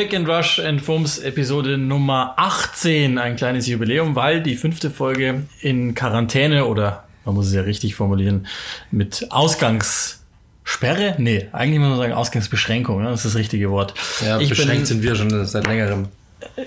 Click and Rush and Foams Episode Nummer 18, ein kleines Jubiläum, weil die fünfte Folge in Quarantäne oder man muss es ja richtig formulieren, mit Ausgangssperre? Nee, eigentlich muss man sagen Ausgangsbeschränkung, ne? das ist das richtige Wort. Ja, ich beschränkt bin, sind wir schon seit längerem.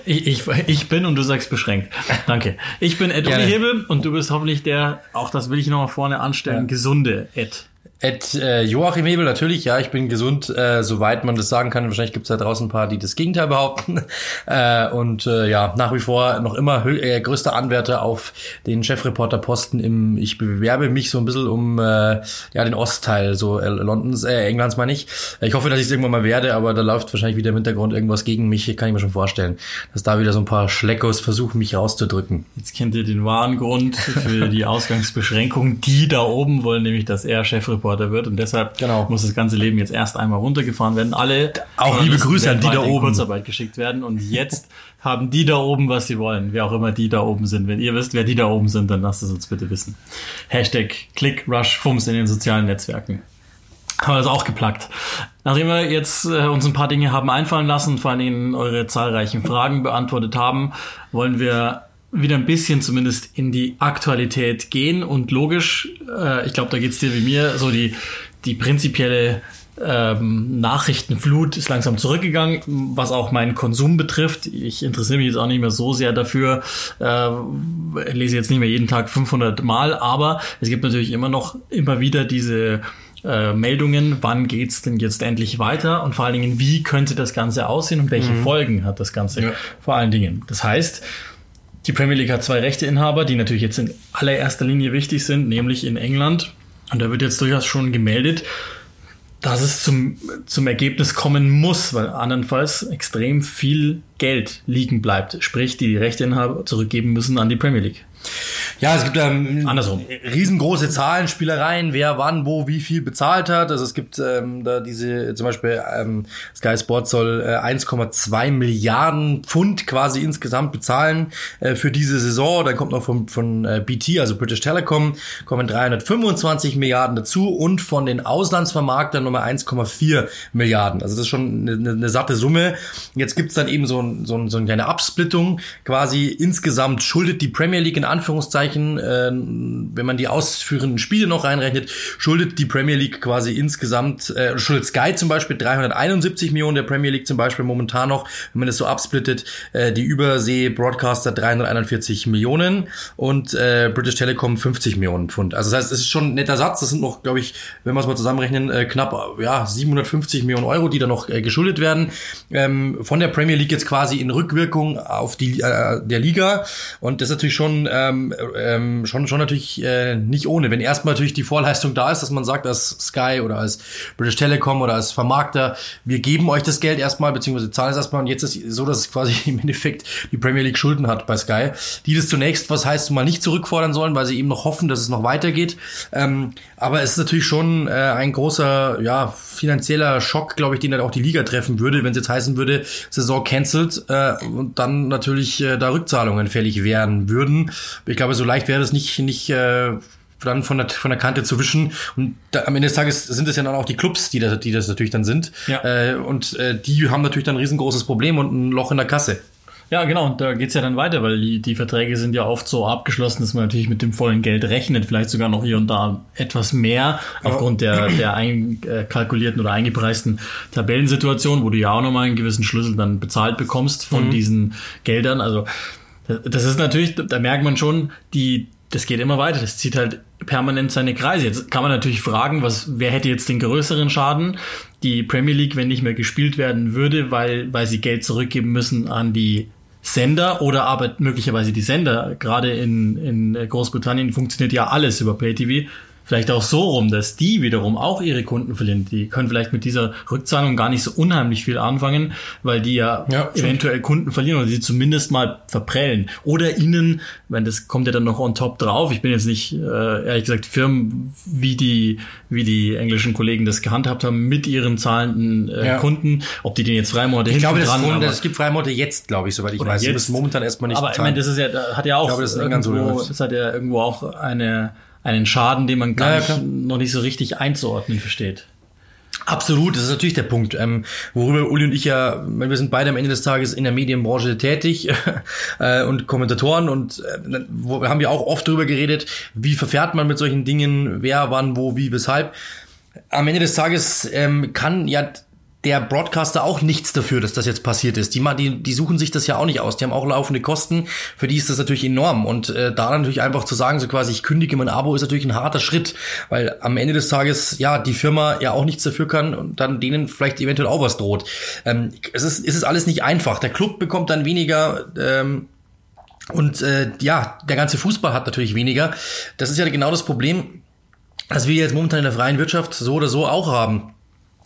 ich, ich, ich bin und du sagst beschränkt. Danke. Ich bin Ed Gerne. Hebel und du bist hoffentlich der, auch das will ich noch mal vorne anstellen, Ja. gesunde Ed. Ed äh, Joachim Hebel, natürlich, ja, ich bin gesund, äh, soweit man das sagen kann. Wahrscheinlich gibt es da draußen ein paar, die das Gegenteil behaupten. äh, und äh, ja, nach wie vor noch immer äh, größter Anwärter auf den Chefreporterposten im, ich bewerbe mich so ein bisschen um äh, ja den Ostteil so äh, Londons, äh, Englands meine ich. Ich hoffe, dass ich es irgendwann mal werde, aber da läuft wahrscheinlich wieder im Hintergrund irgendwas gegen mich, kann ich mir schon vorstellen. Dass da wieder so ein paar Schleckos versuchen, mich rauszudrücken. Jetzt kennt ihr den wahren Grund für die Ausgangsbeschränkung. Die da oben wollen nämlich, dass er Chefreporter wird und deshalb Genau. muss das ganze Leben jetzt erst einmal runtergefahren werden. Alle Auch liebe Grüße an die da oben. Kurzarbeit geschickt werden und jetzt haben die da oben, was sie wollen. Wer auch immer die da oben sind. Wenn ihr wisst, wer die da oben sind, dann lasst es uns bitte wissen. Hashtag Click Rush Fums in den sozialen Netzwerken. Haben wir das auch geplackt. Nachdem wir jetzt äh, uns ein paar Dinge haben einfallen lassen, vor allen Dingen eure zahlreichen Fragen beantwortet haben, wollen wir wieder ein bisschen zumindest in die Aktualität gehen und logisch, äh, ich glaube, da geht's dir wie mir, so die, die prinzipielle ähm, Nachrichtenflut ist langsam zurückgegangen, was auch meinen Konsum betrifft. Ich interessiere mich jetzt auch nicht mehr so sehr dafür, äh, lese jetzt nicht mehr jeden Tag 500 Mal, aber es gibt natürlich immer noch immer wieder diese äh, Meldungen, wann geht's denn jetzt endlich weiter und vor allen Dingen, wie könnte das Ganze aussehen und welche Folgen hat das Ganze Ja. vor allen Dingen. Das heißt, die Premier League hat zwei Rechteinhaber, die natürlich jetzt in allererster Linie wichtig sind, nämlich in England. Und da wird jetzt durchaus schon gemeldet, dass es zum, zum Ergebnis kommen muss, weil andernfalls extrem viel Geld liegen bleibt. Sprich, die die Rechteinhaber zurückgeben müssen an die Premier League. Ja, es gibt ähm, Andersrum. riesengroße Zahlen, Spielereien, wer wann, wo, wie viel bezahlt hat. Also es gibt ähm, da diese, zum Beispiel ähm, Sky Sport soll äh, 1,2 Milliarden Pfund quasi insgesamt bezahlen äh, für diese Saison. Dann kommt noch von, von äh, BT, also British Telecom, kommen 325 Milliarden dazu und von den Auslandsvermarktern nochmal 1,4 Milliarden. Also das ist schon eine, eine, eine satte Summe. Jetzt gibt's dann eben so, ein, so, ein, so eine kleine Absplittung. Quasi insgesamt schuldet die Premier League in Anführungszeichen, äh, wenn man die ausführenden Spiele noch reinrechnet, schuldet die Premier League quasi insgesamt, äh, schuldet Sky zum Beispiel 371 Millionen, der Premier League zum Beispiel momentan noch, wenn man das so absplittet, äh, die Übersee-Broadcaster 341 Millionen und äh, British Telecom 50 Millionen Pfund. Also das heißt, es ist schon ein netter Satz, das sind noch, glaube ich, wenn wir es mal zusammenrechnen, äh, knapp ja 750 Millionen Euro, die da noch äh, geschuldet werden, ähm, von der Premier League jetzt quasi in Rückwirkung auf die äh, der Liga und das ist natürlich schon ähm, ähm, schon schon natürlich äh, nicht ohne, wenn erstmal natürlich die Vorleistung da ist, dass man sagt, als Sky oder als British Telecom oder als Vermarkter, wir geben euch das Geld erstmal beziehungsweise zahlen es erstmal und jetzt ist es so, dass es quasi im Endeffekt die Premier League Schulden hat bei Sky, die das zunächst, was heißt, mal nicht zurückfordern sollen, weil sie eben noch hoffen, dass es noch weitergeht. Ähm, aber es ist natürlich schon äh, ein großer, ja, finanzieller Schock, glaube ich, den dann auch die Liga treffen würde, wenn es jetzt heißen würde, Saison cancelled äh, und dann natürlich äh, da Rückzahlungen fällig wären würden. Ich glaube, so leicht wäre das nicht, nicht äh, dann von der, von der Kante zu wischen. Und da, am Ende des Tages sind es ja dann auch die Clubs, die das, die das natürlich dann sind. Ja. Äh, und äh, die haben natürlich dann ein riesengroßes Problem und ein Loch in der Kasse. Ja, genau, und da geht's ja dann weiter, weil die, die Verträge sind ja oft so abgeschlossen, dass man natürlich mit dem vollen Geld rechnet, vielleicht sogar noch hier und da etwas mehr, aufgrund der, der einkalkulierten oder eingepreisten Tabellensituation, wo du ja auch nochmal einen gewissen Schlüssel dann bezahlt bekommst von diesen Geldern. Also das ist natürlich, da merkt man schon, die, das geht immer weiter, das zieht halt permanent seine Kreise. Jetzt kann man natürlich fragen, was, wer hätte jetzt den größeren Schaden? Die Premier League, wenn nicht mehr gespielt werden würde, weil, weil sie Geld zurückgeben müssen an die Sender oder aber möglicherweise die Sender. Gerade in, in Großbritannien funktioniert ja alles über PayTV. Vielleicht auch so rum, dass die wiederum auch ihre Kunden verlieren. Die können vielleicht mit dieser Rückzahlung gar nicht so unheimlich viel anfangen, weil die ja, Ja, eventuell Kunden verlieren oder sie zumindest mal verprellen. Oder ihnen, wenn das kommt ja dann noch on top drauf. Ich bin jetzt nicht, äh, ehrlich gesagt, Firmen, wie die, wie die englischen Kollegen das gehandhabt haben mit ihren zahlenden äh, Ja. Kunden, ob die den jetzt drei Monate Ich glaube, hinten das, dran, aber- es gibt Freimonate jetzt, glaube ich, soweit ich Oder weiß. Jetzt. müssen momentan erstmal nicht aber ich zahlen. meine, das ist ja, hat ja auch glaube, das ist irgendwo, das hat ja irgendwo auch eine, einen Schaden, den man gar Ja, ja, nicht, noch nicht so richtig einzuordnen versteht. Absolut, das ist natürlich der Punkt, ähm, worüber Uli und ich ja, wir sind beide am Ende des Tages in der Medienbranche tätig äh, und Kommentatoren und äh, wo, haben wir auch oft darüber geredet, wie verfährt man mit solchen Dingen, wer, wann, wo, wie, weshalb. Am Ende des Tages ähm, kann ja der Broadcaster auch nichts dafür, dass das jetzt passiert ist. Die, die, die suchen sich das ja auch nicht aus. Die haben auch laufende Kosten. Für die ist das natürlich enorm. Und äh, da natürlich einfach zu sagen, so quasi, ich kündige mein Abo, ist natürlich ein harter Schritt. Weil am Ende des Tages, ja, die Firma ja auch nichts dafür kann und dann denen vielleicht eventuell auch was droht. Ähm, es, ist, es ist alles nicht einfach. Der Club bekommt dann weniger. Ähm, und äh, ja, der ganze Fußball hat natürlich weniger. Das ist ja genau das Problem, das wir jetzt momentan in der freien Wirtschaft so oder so auch haben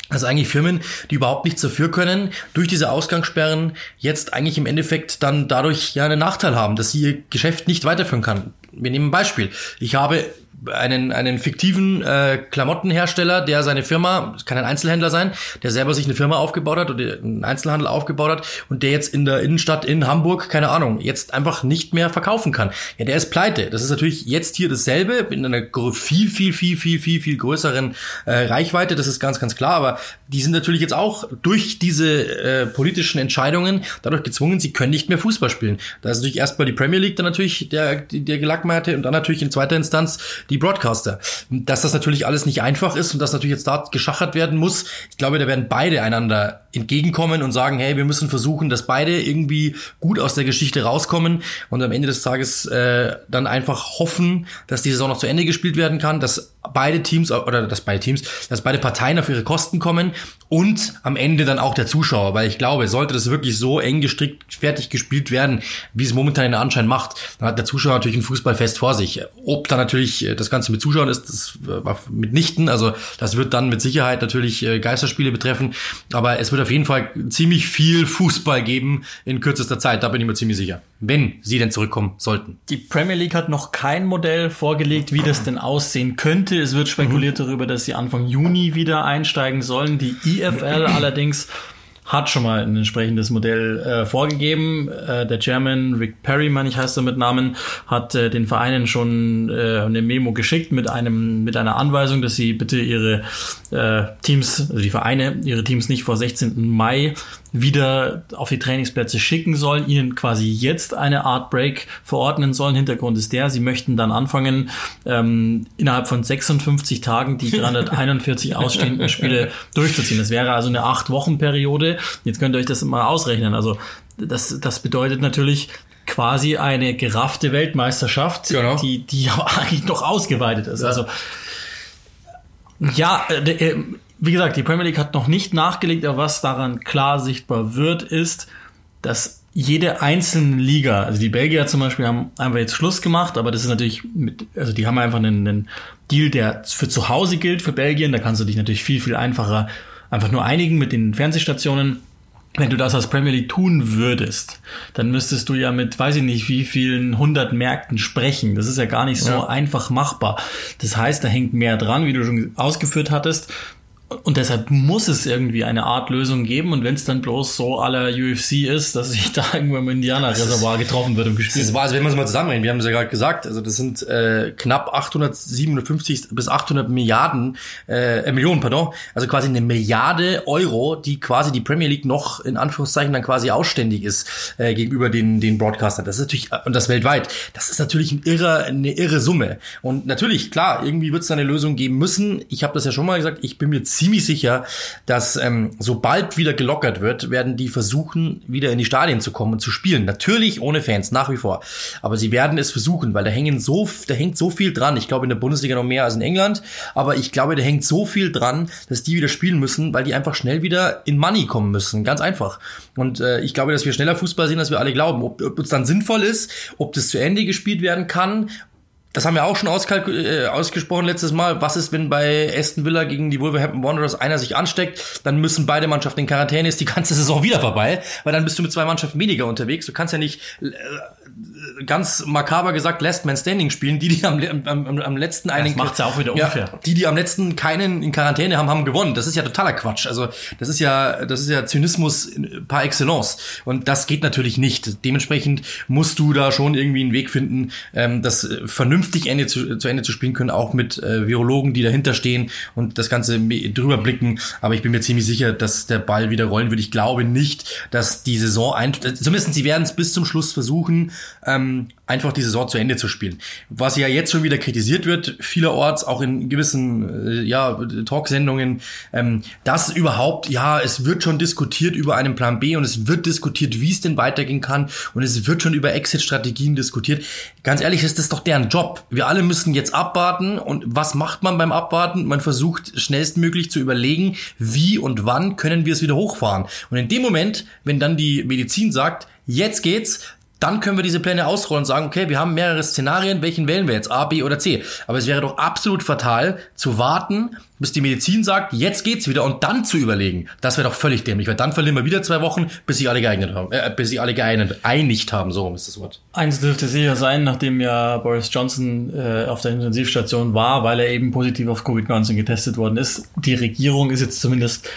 also eigentlich Firmen, die überhaupt nichts dafür können, durch diese Ausgangssperren jetzt eigentlich im Endeffekt dann dadurch ja einen Nachteil haben, dass sie ihr Geschäft nicht weiterführen kann. Wir nehmen ein Beispiel. Ich habe einen, einen fiktiven äh, Klamottenhersteller, der seine Firma, es kann ein Einzelhändler sein, der selber sich eine Firma aufgebaut hat oder einen Einzelhandel aufgebaut hat und der jetzt in der Innenstadt in Hamburg, keine Ahnung, jetzt einfach nicht mehr verkaufen kann. Ja, der ist pleite. Das ist natürlich jetzt hier dasselbe in einer viel, viel, viel, viel, viel, viel größeren äh, Reichweite, das ist ganz, ganz klar, aber die sind natürlich jetzt auch durch diese äh, politischen Entscheidungen dadurch gezwungen, sie können nicht mehr Fußball spielen. Da ist natürlich erstmal die Premier League dann natürlich der, der Gelackmeierte und dann natürlich in zweiter Instanz die Broadcaster. Dass das natürlich alles nicht einfach ist und dass natürlich jetzt da geschachert werden muss, ich glaube, da werden beide einander entgegenkommen und sagen, hey, wir müssen versuchen, dass beide irgendwie gut aus der Geschichte rauskommen und am Ende des Tages äh, dann einfach hoffen, dass die Saison noch zu Ende gespielt werden kann, dass beide Teams oder dass beide Teams, dass beide Parteien auf ihre Kosten kommen und am Ende dann auch der Zuschauer, weil ich glaube, sollte das wirklich so eng gestrickt fertig gespielt werden, wie es momentan den Anschein macht, dann hat der Zuschauer natürlich ein Fußballfest vor sich. Ob da natürlich äh, das Ganze mit Zuschauern ist, das war mitnichten, also das wird dann mit Sicherheit natürlich äh, Geisterspiele betreffen, aber es wird auf jeden Fall ziemlich viel Fußball geben in kürzester Zeit, da bin ich mir ziemlich sicher, wenn sie denn zurückkommen sollten. Die Premier League hat noch kein Modell vorgelegt, wie das denn aussehen könnte. Es wird spekuliert mhm. darüber, dass sie Anfang Juni wieder einsteigen sollen. Die IFL allerdings hat schon mal ein entsprechendes Modell äh, vorgegeben. Äh, der Chairman Rick Perry, meine ich heißt er mit Namen, hat äh, den Vereinen schon äh, eine Memo geschickt mit einem mit einer Anweisung, dass sie bitte ihre äh, Teams, also die Vereine, ihre Teams nicht vor 16. Mai wieder auf die Trainingsplätze schicken sollen, ihnen quasi jetzt eine Art Break verordnen sollen. Hintergrund ist der, sie möchten dann anfangen, ähm, innerhalb von 56 Tagen die 341 ausstehenden Spiele durchzuziehen. Das wäre also eine acht Wochen Periode. Jetzt könnt ihr euch das mal ausrechnen. Also das, das bedeutet natürlich, quasi eine geraffte Weltmeisterschaft, genau. die, die eigentlich noch ausgeweitet ist. Ja. Also ja, äh, äh wie gesagt, die Premier League hat noch nicht nachgelegt, aber was daran klar sichtbar wird, ist, dass jede einzelne Liga, also die Belgier zum Beispiel haben einfach jetzt Schluss gemacht, aber das ist natürlich mit, also die haben einfach einen, einen Deal, der für zu Hause gilt für Belgien. Da kannst du dich natürlich viel, viel einfacher einfach nur einigen mit den Fernsehstationen. Wenn du das als Premier League tun würdest, dann müsstest du ja mit, weiß ich nicht, wie vielen hundert Märkten sprechen. Das ist ja gar nicht so ja. einfach machbar. Das heißt, da hängt mehr dran, wie du schon ausgeführt hattest. Und deshalb muss es irgendwie eine Art Lösung geben. Und wenn es dann bloß so aller UFC ist, dass sich da irgendwo im Indianerreservoir getroffen wird und gespielt Das war, also wenn wir es mal zusammenrechnen, wir haben es ja gerade gesagt, also das sind äh, knapp 857 bis 800 Milliarden, äh, äh, Millionen, pardon, also quasi eine Milliarde Euro, die quasi die Premier League noch in Anführungszeichen dann quasi ausständig ist äh, gegenüber den, den Broadcastern. Das ist natürlich, und das weltweit, das ist natürlich ein irre, eine irre Summe. Und natürlich, klar, irgendwie wird es da eine Lösung geben müssen. Ich habe das ja schon mal gesagt, ich bin mir ziemlich sicher, dass ähm, sobald wieder gelockert wird, werden die versuchen, wieder in die Stadien zu kommen und zu spielen. Natürlich ohne Fans, nach wie vor. Aber sie werden es versuchen, weil da hängen so, da hängt so viel dran. Ich glaube in der Bundesliga noch mehr als in England, aber ich glaube, da hängt so viel dran, dass die wieder spielen müssen, weil die einfach schnell wieder in Money kommen müssen. Ganz einfach. Und äh, ich glaube, dass wir schneller Fußball sehen, als wir alle glauben. Ob, ob es dann sinnvoll ist, ob das zu Ende gespielt werden kann, das haben wir auch schon äh, ausgesprochen letztes Mal. Was ist, wenn bei Aston Villa gegen die Wolverhampton Wanderers einer sich ansteckt? Dann müssen beide Mannschaften in Quarantäne, ist die ganze Saison wieder vorbei, weil dann bist du mit zwei Mannschaften weniger unterwegs. Du kannst ja nicht äh, ganz makaber gesagt Last Man Standing spielen. Die, die am, am, am letzten einen... Das macht's ja auch wieder unfair. Ja, die, die am letzten keinen in Quarantäne haben, haben gewonnen. Das ist ja totaler Quatsch. Also das ist ja, das ist ja Zynismus par excellence. Und das geht natürlich nicht. Dementsprechend musst du da schon irgendwie einen Weg finden, ähm, das vernünftig Ende zu, zu Ende zu spielen können, auch mit äh, Virologen, die dahinter stehen und das Ganze drüber blicken. Aber ich bin mir ziemlich sicher, dass der Ball wieder rollen wird. Ich glaube nicht, dass die Saison ein, zumindest sie werden es bis zum Schluss versuchen, ähm, einfach die Saison zu Ende zu spielen. Was ja jetzt schon wieder kritisiert wird, vielerorts, auch in gewissen äh, ja, Talksendungen, ähm, dass überhaupt, ja, es wird schon diskutiert über einen Plan B und es wird diskutiert, wie es denn weitergehen kann und es wird schon über Exit-Strategien diskutiert. Ganz ehrlich, ist das doch deren Job. Wir alle müssen jetzt abwarten und was macht man beim Abwarten? Man versucht schnellstmöglich zu überlegen, wie und wann können wir es wieder hochfahren. Und in dem Moment, wenn dann die Medizin sagt, jetzt geht's, dann können wir diese Pläne ausrollen und sagen, okay, wir haben mehrere Szenarien, welchen wählen wir jetzt, A, B oder C. Aber es wäre doch absolut fatal zu warten, bis die Medizin sagt, jetzt geht's wieder und dann zu überlegen. Das wäre doch völlig dämlich, weil dann verlieren wir wieder zwei Wochen, bis sich alle geeignet haben, äh, bis sich alle geeinigt, einigt haben, so ist das Wort. Eins dürfte sicher sein, nachdem ja Boris Johnson äh, auf der Intensivstation war, weil er eben positiv auf Covid-19 getestet worden ist. Die Regierung ist jetzt zumindest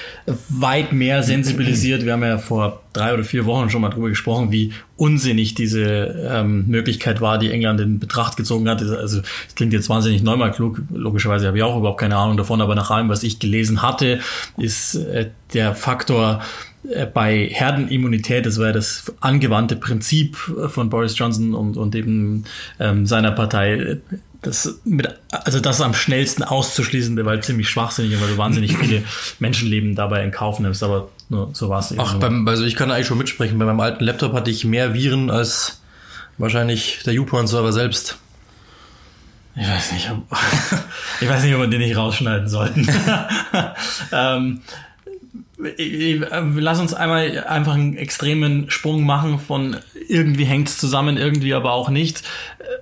weit mehr sensibilisiert. Wir haben ja vor drei oder vier Wochen schon mal drüber gesprochen, wie unsinnig diese ähm, Möglichkeit war, die England in Betracht gezogen hat. Also es klingt jetzt wahnsinnig neunmal klug, logischerweise habe ich auch überhaupt keine Ahnung davon, aber aber nach allem, was ich gelesen hatte, ist äh, der Faktor äh, bei Herdenimmunität, das war ja das angewandte Prinzip von Boris Johnson und, und eben ähm, seiner Partei, das mit, also das am schnellsten auszuschließen, weil ziemlich schwachsinnig, weil du wahnsinnig viele Menschenleben dabei in Kauf nimmst, aber nur, so war es eben. Ach, beim, also ich kann eigentlich schon mitsprechen, bei meinem alten Laptop hatte ich mehr Viren als wahrscheinlich der YouPorn-Server selbst. Ich weiß nicht, ob, ich weiß nicht, ob wir den nicht rausschneiden sollten. ähm, lass uns einmal einfach einen extremen Sprung machen von irgendwie hängt es zusammen, irgendwie aber auch nicht.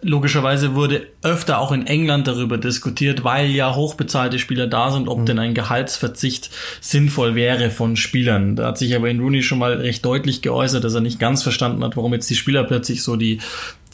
Logischerweise wurde öfter auch in England darüber diskutiert, weil ja hochbezahlte Spieler da sind, ob mhm. denn ein Gehaltsverzicht sinnvoll wäre von Spielern. Da hat sich aber in Rooney schon mal recht deutlich geäußert, dass er nicht ganz verstanden hat, warum jetzt die Spieler plötzlich so die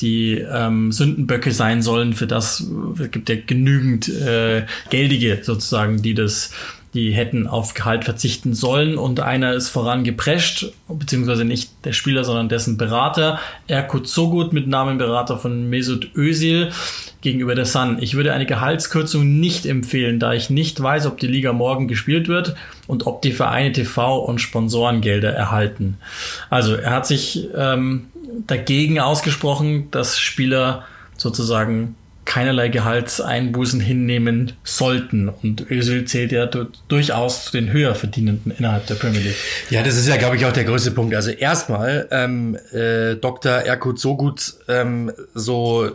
die ähm, Sündenböcke sein sollen für das. Es gibt ja genügend äh, Geldige sozusagen, die das die hätten auf Gehalt verzichten sollen und einer ist vorangeprescht, beziehungsweise nicht der Spieler, sondern dessen Berater, Erkut Sogut mit Namenberater von Mesut Özil gegenüber der Sun. Ich würde eine Gehaltskürzung nicht empfehlen, da ich nicht weiß, ob die Liga morgen gespielt wird und ob die Vereine TV und Sponsorengelder erhalten. Also er hat sich ähm, dagegen ausgesprochen, dass Spieler sozusagen keinerlei Gehaltseinbußen hinnehmen sollten. Und Özil zählt ja durchaus zu den höher verdienenden innerhalb der Premier League. Ja, das ist ja, glaube ich, auch der größte Punkt. Also erstmal, ähm, äh, Dr. Erkut so gut, ähm, so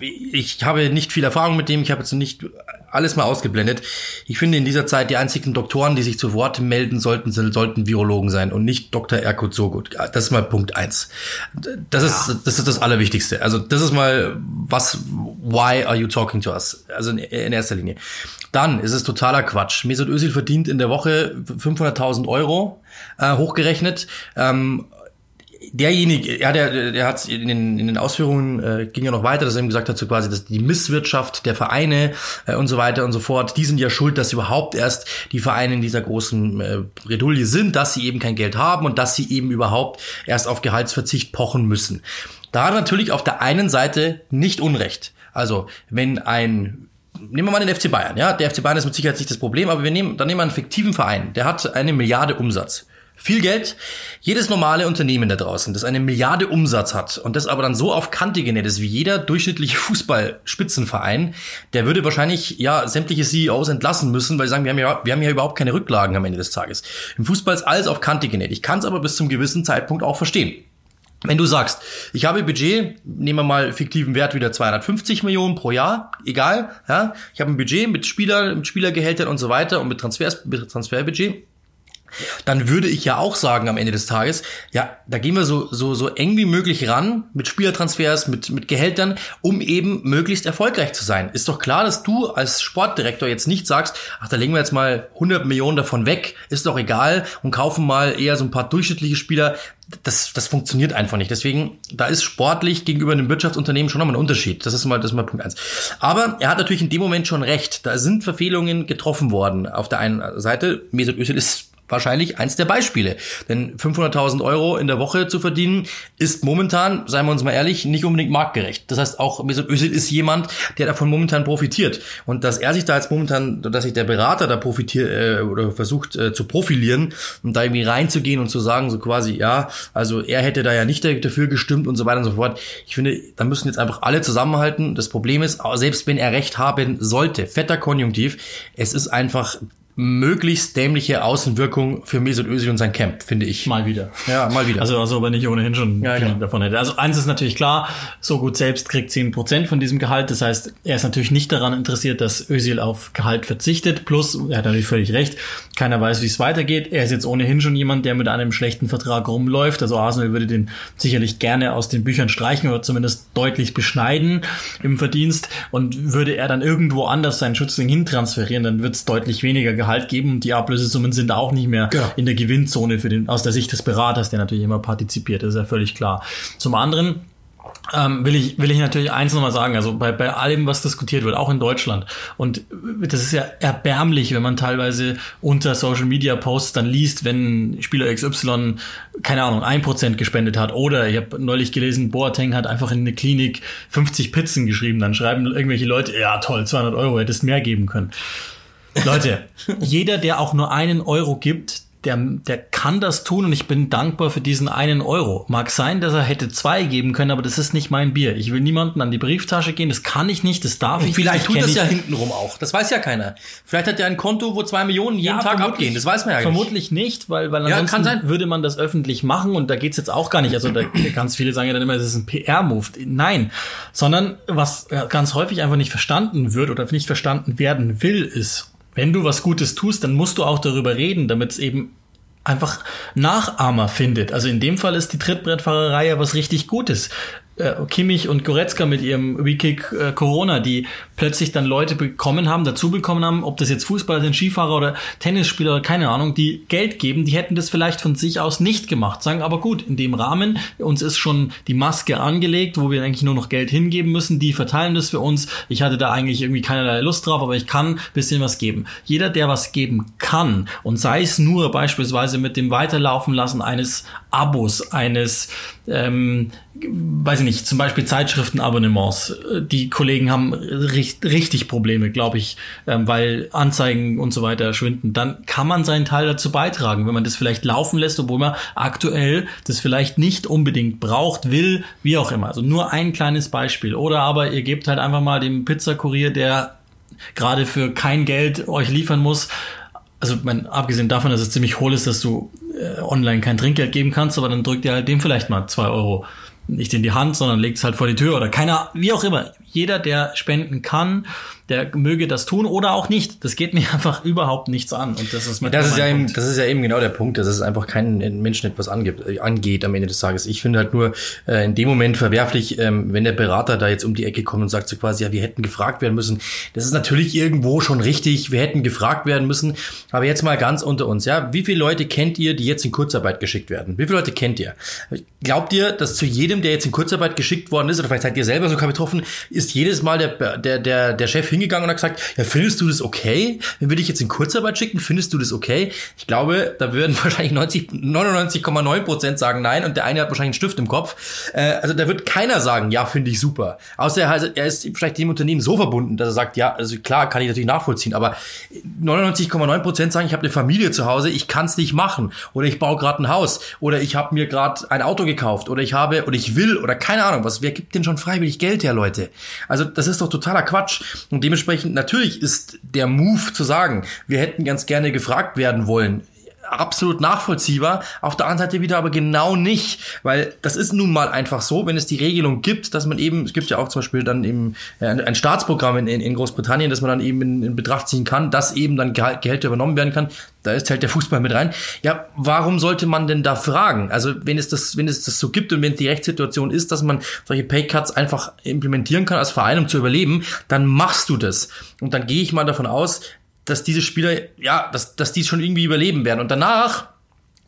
ich habe nicht viel Erfahrung mit dem, ich habe jetzt nicht alles mal ausgeblendet. Ich finde in dieser Zeit die einzigen Doktoren, die sich zu Wort melden sollten, sollten Virologen sein und nicht Dr. Erkut Sogut. Das ist mal Punkt eins. Das ja. ist das ist das Allerwichtigste. Also das ist mal was. Why are you talking to us? Also in, in erster Linie. Dann ist es totaler Quatsch. Mesut Özil verdient in der Woche 500.000 Euro äh, hochgerechnet. Ähm, derjenige, ja, der, der hat in den, in den Ausführungen äh, ging ja noch weiter, dass er ihm gesagt hat, so quasi, dass die Misswirtschaft der Vereine äh, und so weiter und so fort, die sind ja schuld, dass überhaupt erst die Vereine in dieser großen äh, Bredouille sind, dass sie eben kein Geld haben und dass sie eben überhaupt erst auf Gehaltsverzicht pochen müssen. Da hat natürlich auf der einen Seite nicht Unrecht. Also, wenn ein nehmen wir mal den FC Bayern, ja, der FC Bayern ist mit Sicherheit nicht das Problem, aber wir nehmen, dann nehmen wir einen fiktiven Verein, der hat eine Milliarde Umsatz. Viel Geld. Jedes normale Unternehmen da draußen, das eine Milliarde Umsatz hat und das aber dann so auf Kante genäht ist wie jeder durchschnittliche Fußballspitzenverein, der würde wahrscheinlich ja sämtliche CEOs entlassen müssen, weil sie sagen, wir haben ja, wir haben ja überhaupt keine Rücklagen am Ende des Tages. Im Fußball ist alles auf Kante genäht. Ich kann es aber bis zum gewissen Zeitpunkt auch verstehen. Wenn du sagst, ich habe Budget, nehmen wir mal fiktiven Wert wieder 250 Millionen pro Jahr, egal, ja, ich habe ein Budget mit Spieler, mit Spielergehältern und so weiter und mit Transfers, mit Transferbudget dann würde ich ja auch sagen am Ende des Tages, ja, da gehen wir so, so, so eng wie möglich ran mit Spielertransfers, mit, mit Gehältern, um eben möglichst erfolgreich zu sein. Ist doch klar, dass du als Sportdirektor jetzt nicht sagst, ach, da legen wir jetzt mal 100 Millionen davon weg, ist doch egal und kaufen mal eher so ein paar durchschnittliche Spieler. Das, das funktioniert einfach nicht. Deswegen, da ist sportlich gegenüber einem Wirtschaftsunternehmen schon nochmal ein Unterschied. Das ist mal, das ist mal Punkt eins. Aber er hat natürlich in dem Moment schon recht. Da sind Verfehlungen getroffen worden. Auf der einen Seite, Mesut Özil ist wahrscheinlich eins der Beispiele. Denn 500.000 Euro in der Woche zu verdienen, ist momentan, seien wir uns mal ehrlich, nicht unbedingt marktgerecht. Das heißt, auch Mesut Özil ist jemand, der davon momentan profitiert. Und dass er sich da jetzt momentan, dass sich der Berater da profitiert äh, oder versucht äh, zu profilieren und da irgendwie reinzugehen und zu sagen, so quasi, ja, also er hätte da ja nicht dafür gestimmt und so weiter und so fort. Ich finde, da müssen jetzt einfach alle zusammenhalten. Das Problem ist, selbst wenn er recht haben sollte, fetter Konjunktiv, es ist einfach möglichst dämliche Außenwirkung für Mesut Özil und sein Camp, finde ich. Mal wieder. Ja, mal wieder. Also, also, wenn ich ohnehin schon Ja, viel genau. davon hätte. Also, eins ist natürlich klar, so gut selbst kriegt 10% von diesem Gehalt. Das heißt, er ist natürlich nicht daran interessiert, dass Özil auf Gehalt verzichtet. Plus, er hat natürlich völlig recht, keiner weiß, wie es weitergeht. Er ist jetzt ohnehin schon jemand, der mit einem schlechten Vertrag rumläuft. Also, Arsenal würde den sicherlich gerne aus den Büchern streichen oder zumindest deutlich beschneiden im Verdienst. Und würde er dann irgendwo anders seinen Schützling hintransferieren, dann wird es deutlich weniger Gehalt geben. Und die Ablösesummen sind auch nicht mehr Genau. in der Gewinnzone für den, aus der Sicht des Beraters, der natürlich immer partizipiert, das ist ja völlig klar. Zum anderen ähm, will ich will ich natürlich eins nochmal sagen, also bei, bei allem, was diskutiert wird, auch in Deutschland. Und das ist ja erbärmlich, wenn man teilweise unter Social Media Posts dann liest, wenn Spieler XY, keine Ahnung, ein Prozent gespendet hat. Oder ich habe neulich gelesen, Boateng hat einfach in eine Klinik 50 Pizzen geschrieben. Dann schreiben irgendwelche Leute, ja toll, 200 Euro, hättest mehr geben können. Leute, jeder, der auch nur einen Euro gibt, der, der kann das tun und ich bin dankbar für diesen einen Euro. Mag sein, dass er hätte zwei geben können, aber das ist nicht mein Bier. Ich will niemanden an die Brieftasche gehen, das kann ich nicht, das darf ich Vielleicht nicht. tut kenn das ja hintenrum auch. Das weiß ja keiner. Vielleicht hat er ein Konto, wo zwei Millionen jeden Ja, Tag abgehen. Das weiß man ja nicht. Vermutlich nicht, weil, weil Ja, ansonsten kann sein. würde man das öffentlich machen und da geht's jetzt auch gar nicht. Also da ganz viele sagen ja dann immer, das ist ein PR-Move. Nein, sondern was ja, ganz häufig einfach nicht verstanden wird oder nicht verstanden werden will, ist, wenn du was Gutes tust, dann musst du auch darüber reden, damit es eben einfach Nachahmer findet. Also in dem Fall ist die Trittbrettfahrerei ja was richtig Gutes. Äh, Kimmich und Goretzka mit ihrem Weekick äh, Corona, die plötzlich dann Leute bekommen haben, dazu bekommen haben, ob das jetzt Fußballer sind, Skifahrer oder Tennisspieler oder keine Ahnung, die Geld geben, die hätten das vielleicht von sich aus nicht gemacht. Sagen aber gut, in dem Rahmen, uns ist schon die Maske angelegt, wo wir eigentlich nur noch Geld hingeben müssen, die verteilen das für uns. Ich hatte da eigentlich irgendwie keinerlei Lust drauf, aber ich kann bisschen was geben. Jeder, der was geben kann und sei es nur beispielsweise mit dem Weiterlaufen lassen eines Abos, eines ähm, weiß ich nicht, zum Beispiel Zeitschriftenabonnements. Die Kollegen haben richtig, richtig Probleme, glaube ich, ähm, weil Anzeigen und so weiter schwinden. Dann kann man seinen Teil dazu beitragen, wenn man das vielleicht laufen lässt, obwohl man aktuell das vielleicht nicht unbedingt braucht, will, wie auch immer. Also nur ein kleines Beispiel. Oder aber ihr gebt halt einfach mal dem Pizzakurier, der gerade für kein Geld euch liefern muss, also mein, abgesehen davon, dass es ziemlich hohl ist, dass du äh, online kein Trinkgeld geben kannst, aber dann drückt ihr halt dem vielleicht mal zwei Euro nicht in die Hand, sondern legt es halt vor die Tür oder keiner, wie auch immer. Jeder, der spenden kann, der möge das tun oder auch nicht. Das geht mir einfach überhaupt nichts an. Und das ist mein Das ist, ja eben, das ist ja eben genau der Punkt, dass es einfach keinen Menschen etwas angeht, angeht am Ende des Tages. Ich finde halt nur äh, in dem Moment verwerflich, ähm, wenn der Berater da jetzt um die Ecke kommt und sagt so quasi, ja, wir hätten gefragt werden müssen. Das ist natürlich irgendwo schon richtig, wir hätten gefragt werden müssen. Aber jetzt mal ganz unter uns, ja, wie viele Leute kennt ihr, die jetzt in Kurzarbeit geschickt werden? Wie viele Leute kennt ihr? Glaubt ihr, dass zu jedem, der jetzt in Kurzarbeit geschickt worden ist, oder vielleicht seid ihr selber sogar betroffen, ist jedes Mal der, der, der, der Chef hingegangen und hat gesagt, ja, findest du das okay? Wenn wir dich jetzt in Kurzarbeit schicken, findest du das okay? Ich glaube, da würden wahrscheinlich 90, 99,9 Prozent sagen nein und der eine hat wahrscheinlich einen Stift im Kopf. Äh, also da wird keiner sagen, ja, finde ich super. Außer er ist vielleicht dem Unternehmen so verbunden, dass er sagt, ja, also klar, kann ich natürlich nachvollziehen, aber 99,9 Prozent sagen, ich habe eine Familie zu Hause, ich kann es nicht machen. Oder ich baue gerade ein Haus. Oder ich habe mir gerade ein Auto gekauft. Oder ich habe, oder ich will, oder keine Ahnung was. Wer gibt denn schon freiwillig Geld her, Leute? Also das ist doch totaler Quatsch. Und dementsprechend, natürlich ist der Move zu sagen, wir hätten ganz gerne gefragt werden wollen, absolut nachvollziehbar. Auf der anderen Seite wieder aber genau nicht, weil das ist nun mal einfach so, wenn es die Regelung gibt, dass man eben, es gibt ja auch zum Beispiel dann eben äh, ein Staatsprogramm in, in Großbritannien, dass man dann eben in, in Betracht ziehen kann, dass eben dann Gehälter übernommen werden kann. Da ist halt der Fußball mit rein. Ja, warum sollte man denn da fragen? Also wenn es das, wenn es das so gibt und wenn die Rechtssituation ist, dass man solche Paycuts einfach implementieren kann als Verein, um zu überleben, dann machst du das. Und dann gehe ich mal davon aus, dass diese Spieler, ja, dass, dass die schon irgendwie überleben werden. Und danach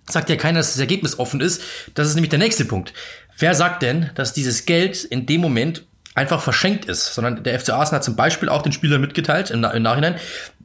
sagt ja keiner, dass das Ergebnis offen ist. Das ist nämlich der nächste Punkt. Wer sagt denn, dass dieses Geld in dem Moment einfach verschenkt ist, sondern der FC Arsenal hat zum Beispiel auch den Spielern mitgeteilt im, im Nachhinein,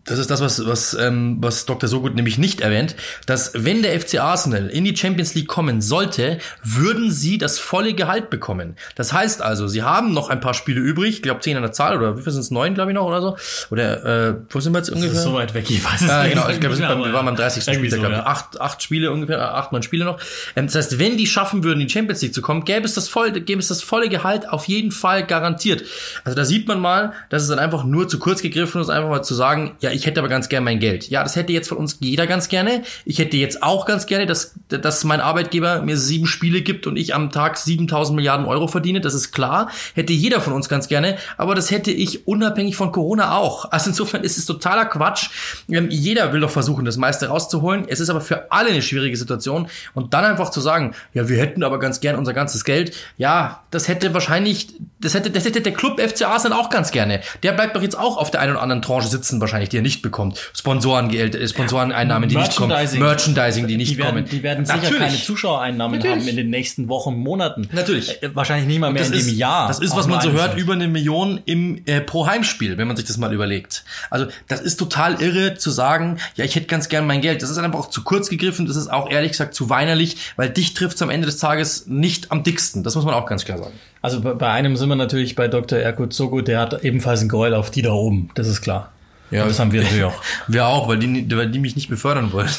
das ist das, was, was, ähm, was Dr. Sogut nämlich nicht erwähnt, dass wenn der FC Arsenal in die Champions League kommen sollte, würden sie das volle Gehalt bekommen. Das heißt also, sie haben noch ein paar Spiele übrig, ich glaube zehn an der Zahl, oder wie viel sind es, neun, glaube ich noch, oder so. Oder äh, wo sind wir jetzt ungefähr? Das ist so weit weg, ich weiß es äh, nicht. Genau, ich glaube, wir, wir waren beim 30. Spiel, so, glaube ich. Ja. Acht, acht Spiele ungefähr, acht, neun Spiele noch. Ähm, das heißt, wenn die schaffen würden, in die Champions League zu kommen, gäbe es das voll, gäbe es das volle Gehalt auf jeden Fall garantiert. Also da sieht man mal, dass es dann einfach nur zu kurz gegriffen ist, einfach mal zu sagen, ja, ich hätte aber ganz gerne mein Geld. Ja, das hätte jetzt von uns jeder ganz gerne. Ich hätte jetzt auch ganz gerne, dass, dass mein Arbeitgeber mir sieben Spiele gibt und ich am Tag 7000 Milliarden Euro verdiene. Das ist klar. Hätte jeder von uns ganz gerne. Aber das hätte ich unabhängig von Corona auch. Also insofern ist es totaler Quatsch. Ähm, jeder will doch versuchen, das meiste rauszuholen. Es ist aber für alle eine schwierige Situation. Und dann einfach zu sagen, ja, wir hätten aber ganz gern unser ganzes Geld. Ja, das hätte wahrscheinlich, das hätte, das hätte der Club FC Arsenal auch ganz gerne. Der bleibt doch jetzt auch auf der einen oder anderen Tranche sitzen, wahrscheinlich, die er nicht bekommt. Sponsorengeld, äh, Sponsoreneinnahmen, die nicht kommen, Merchandising, die nicht die werden, kommen. Die werden sicher Natürlich. keine Zuschauereinnahmen Natürlich. haben in den nächsten Wochen, Monaten. Natürlich. Äh, Wahrscheinlich nicht mal mehr in ist, dem Jahr. das ist, was man so hört, über eine Million im äh, pro Heimspiel, wenn man sich das mal überlegt. Also das ist total irre zu sagen, ja, ich hätte ganz gern mein Geld. Das ist einfach auch zu kurz gegriffen, das ist auch ehrlich gesagt zu weinerlich, weil dich trifft am Ende des Tages nicht am dicksten. Das muss man auch ganz klar sagen. Also bei- bei einem sind wir natürlich bei Dr. Erkut Sogo, der hat ebenfalls ein Gräuel auf die da oben. Das ist klar. Ja. Und das haben wir natürlich auch. Wir auch, weil die, weil die mich nicht befördern wollen.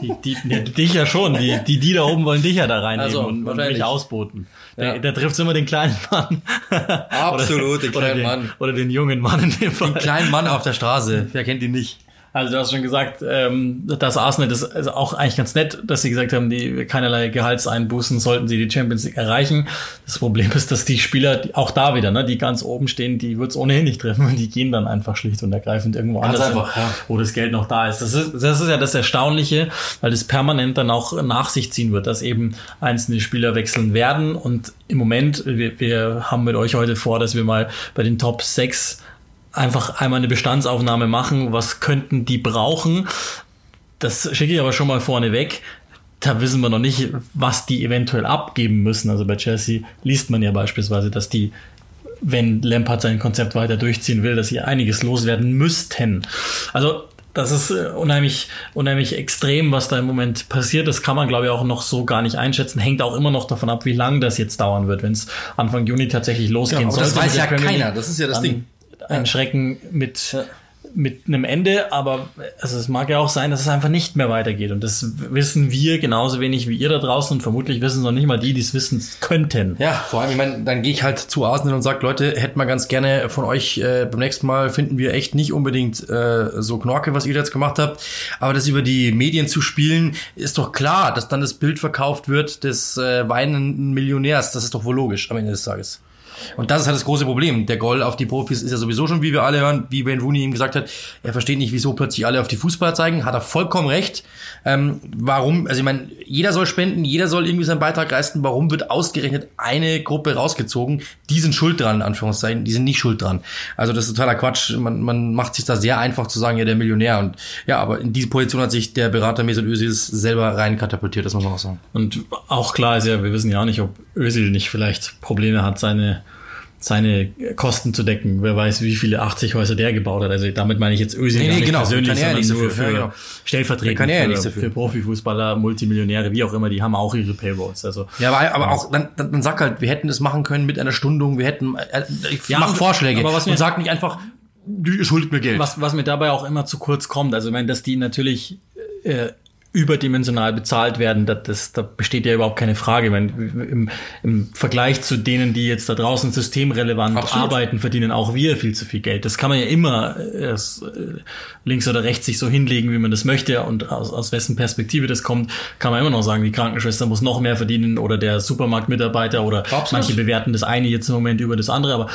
Die, die, ja, dich ja schon. Die, die, die da oben wollen dich ja da reinnehmen Also, und, und mich ausboten. Ja. Da, da trifft immer den kleinen Mann. Absolut, den oder kleinen den, Mann. Oder den jungen Mann in dem Fall. Kleinen Mann auf der Straße, wer kennt ihn nicht? Also du hast schon gesagt, ähm, das Arsenal das ist auch eigentlich ganz nett, dass sie gesagt haben, die keinerlei Gehaltseinbußen sollten sie die Champions League erreichen. Das Problem ist, dass die Spieler, die, auch da wieder, ne, die ganz oben stehen, die wird's ohnehin nicht treffen. Die gehen dann einfach schlicht und ergreifend irgendwo Ganz anders einfach, hin, ja. wo das Geld noch da ist. Das ist. Das ist ja das Erstaunliche, weil das permanent dann auch nach sich ziehen wird, dass eben einzelne Spieler wechseln werden. Und im Moment, wir, wir haben mit euch heute vor, dass wir mal bei den Top 6 einfach einmal eine Bestandsaufnahme machen, was könnten die brauchen. Das schicke ich aber schon mal vorne weg. Da wissen wir noch nicht, was die eventuell abgeben müssen. Also bei Chelsea liest man ja beispielsweise, dass die, wenn Lampard sein Konzept weiter durchziehen will, dass sie einiges loswerden müssten. Also das ist äh, unheimlich, unheimlich extrem, was da im Moment passiert. Das kann man, glaube ich, auch noch so gar nicht einschätzen. Hängt auch immer noch davon ab, wie lange das jetzt dauern wird. Wenn es Anfang Juni tatsächlich losgehen aber das sollte weiß ja keiner. Das ist ja das Ding. Ein Schrecken mit, mit einem Ende, aber also es mag ja auch sein, dass es einfach nicht mehr weitergeht. Und das wissen wir genauso wenig wie ihr da draußen und vermutlich wissen es noch nicht mal die, die es wissen könnten. Ja, vor allem, ich meine, dann gehe ich halt zu Arsenal und sage, Leute, hätten wir ganz gerne von euch äh, beim nächsten Mal finden wir echt nicht unbedingt äh, so Knorke, was ihr jetzt gemacht habt. Aber das über die Medien zu spielen, ist doch klar, dass dann das Bild verkauft wird des äh, weinenden Millionärs. Das ist doch wohl logisch am Ende des Tages. Und das ist halt das große Problem. Der Goal auf die Profis ist ja sowieso schon, wie wir alle hören, wie Wayne Rooney ihm gesagt hat, er versteht nicht, wieso plötzlich alle auf die Fußballer zeigen. Hat er vollkommen recht. Ähm, warum? Also ich meine, jeder soll spenden, jeder soll irgendwie seinen Beitrag leisten. Warum wird ausgerechnet eine Gruppe rausgezogen? Die sind schuld dran, in Anführungszeichen. Die sind nicht schuld dran. Also das ist totaler Quatsch. Man, man macht sich da sehr einfach zu sagen, ja, der Millionär. Und ja, aber in diese Position hat sich der Berater Mesut Özil selber rein katapultiert, das muss man auch sagen. Und auch klar ist ja, wir wissen ja auch nicht, ob Özil nicht vielleicht Probleme hat, seine seine Kosten zu decken. Wer weiß, wie viele 80 Häuser der gebaut hat. Also damit meine ich jetzt Özil Nee, nee, nicht genau. persönlich, Kann er ja sondern nichts nur dafür. für Ja, genau. stellvertretend Kann er ja für, nichts dafür. für Profifußballer, Multimillionäre, wie auch immer, die haben auch ihre Payrolls. Also Ja, aber, aber auch, dann, dann, sag halt, wir hätten das machen können mit einer Stundung, wir hätten, äh, ich Ja, mach Vorschläge aber was mir- und sag nicht einfach, du schuldet mir Geld. was, was mir dabei auch immer zu kurz kommt. Also meine, dass die natürlich äh, überdimensional bezahlt werden, das, das, da besteht ja überhaupt keine Frage. Wenn, im, Im Vergleich zu denen, die jetzt da draußen systemrelevant Absolut. arbeiten, verdienen auch wir viel zu viel Geld. Das kann man ja immer erst äh, links oder rechts sich so hinlegen, wie man das möchte und aus, aus wessen Perspektive das kommt, kann man immer noch sagen, die Krankenschwester muss noch mehr verdienen oder der Supermarktmitarbeiter oder Absolut. manche bewerten das eine jetzt im Moment über das andere, aber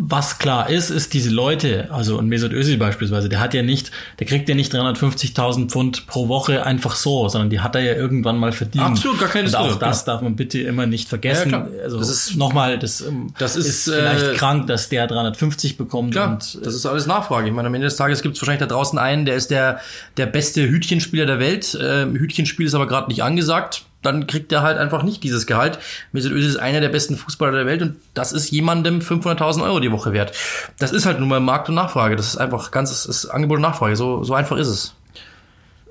was klar ist, ist diese Leute, also und Mesut Özil beispielsweise, der hat ja nicht, der kriegt ja nicht 350.000 Pfund pro Woche einfach so, sondern die hat er ja irgendwann mal verdient. Absolut, gar keine Und auch das darf man bitte immer nicht vergessen. Ja, also das ist nochmal, das, ähm, das ist, ist vielleicht äh, krank, dass der 350 bekommt. Klar, und, das ist alles Nachfrage. Ich meine, am Ende des Tages gibt es wahrscheinlich da draußen einen, der ist der der beste Hütchenspieler der Welt. Ähm, Hütchenspiel ist aber gerade nicht angesagt dann kriegt er halt einfach nicht dieses Gehalt. Mesut Özil ist einer der besten Fußballer der Welt und das ist jemandem 500.000 Euro die Woche wert. Das ist halt nun mal Markt und Nachfrage. Das ist einfach ganz, das ist Angebot und Nachfrage. So, so einfach ist es.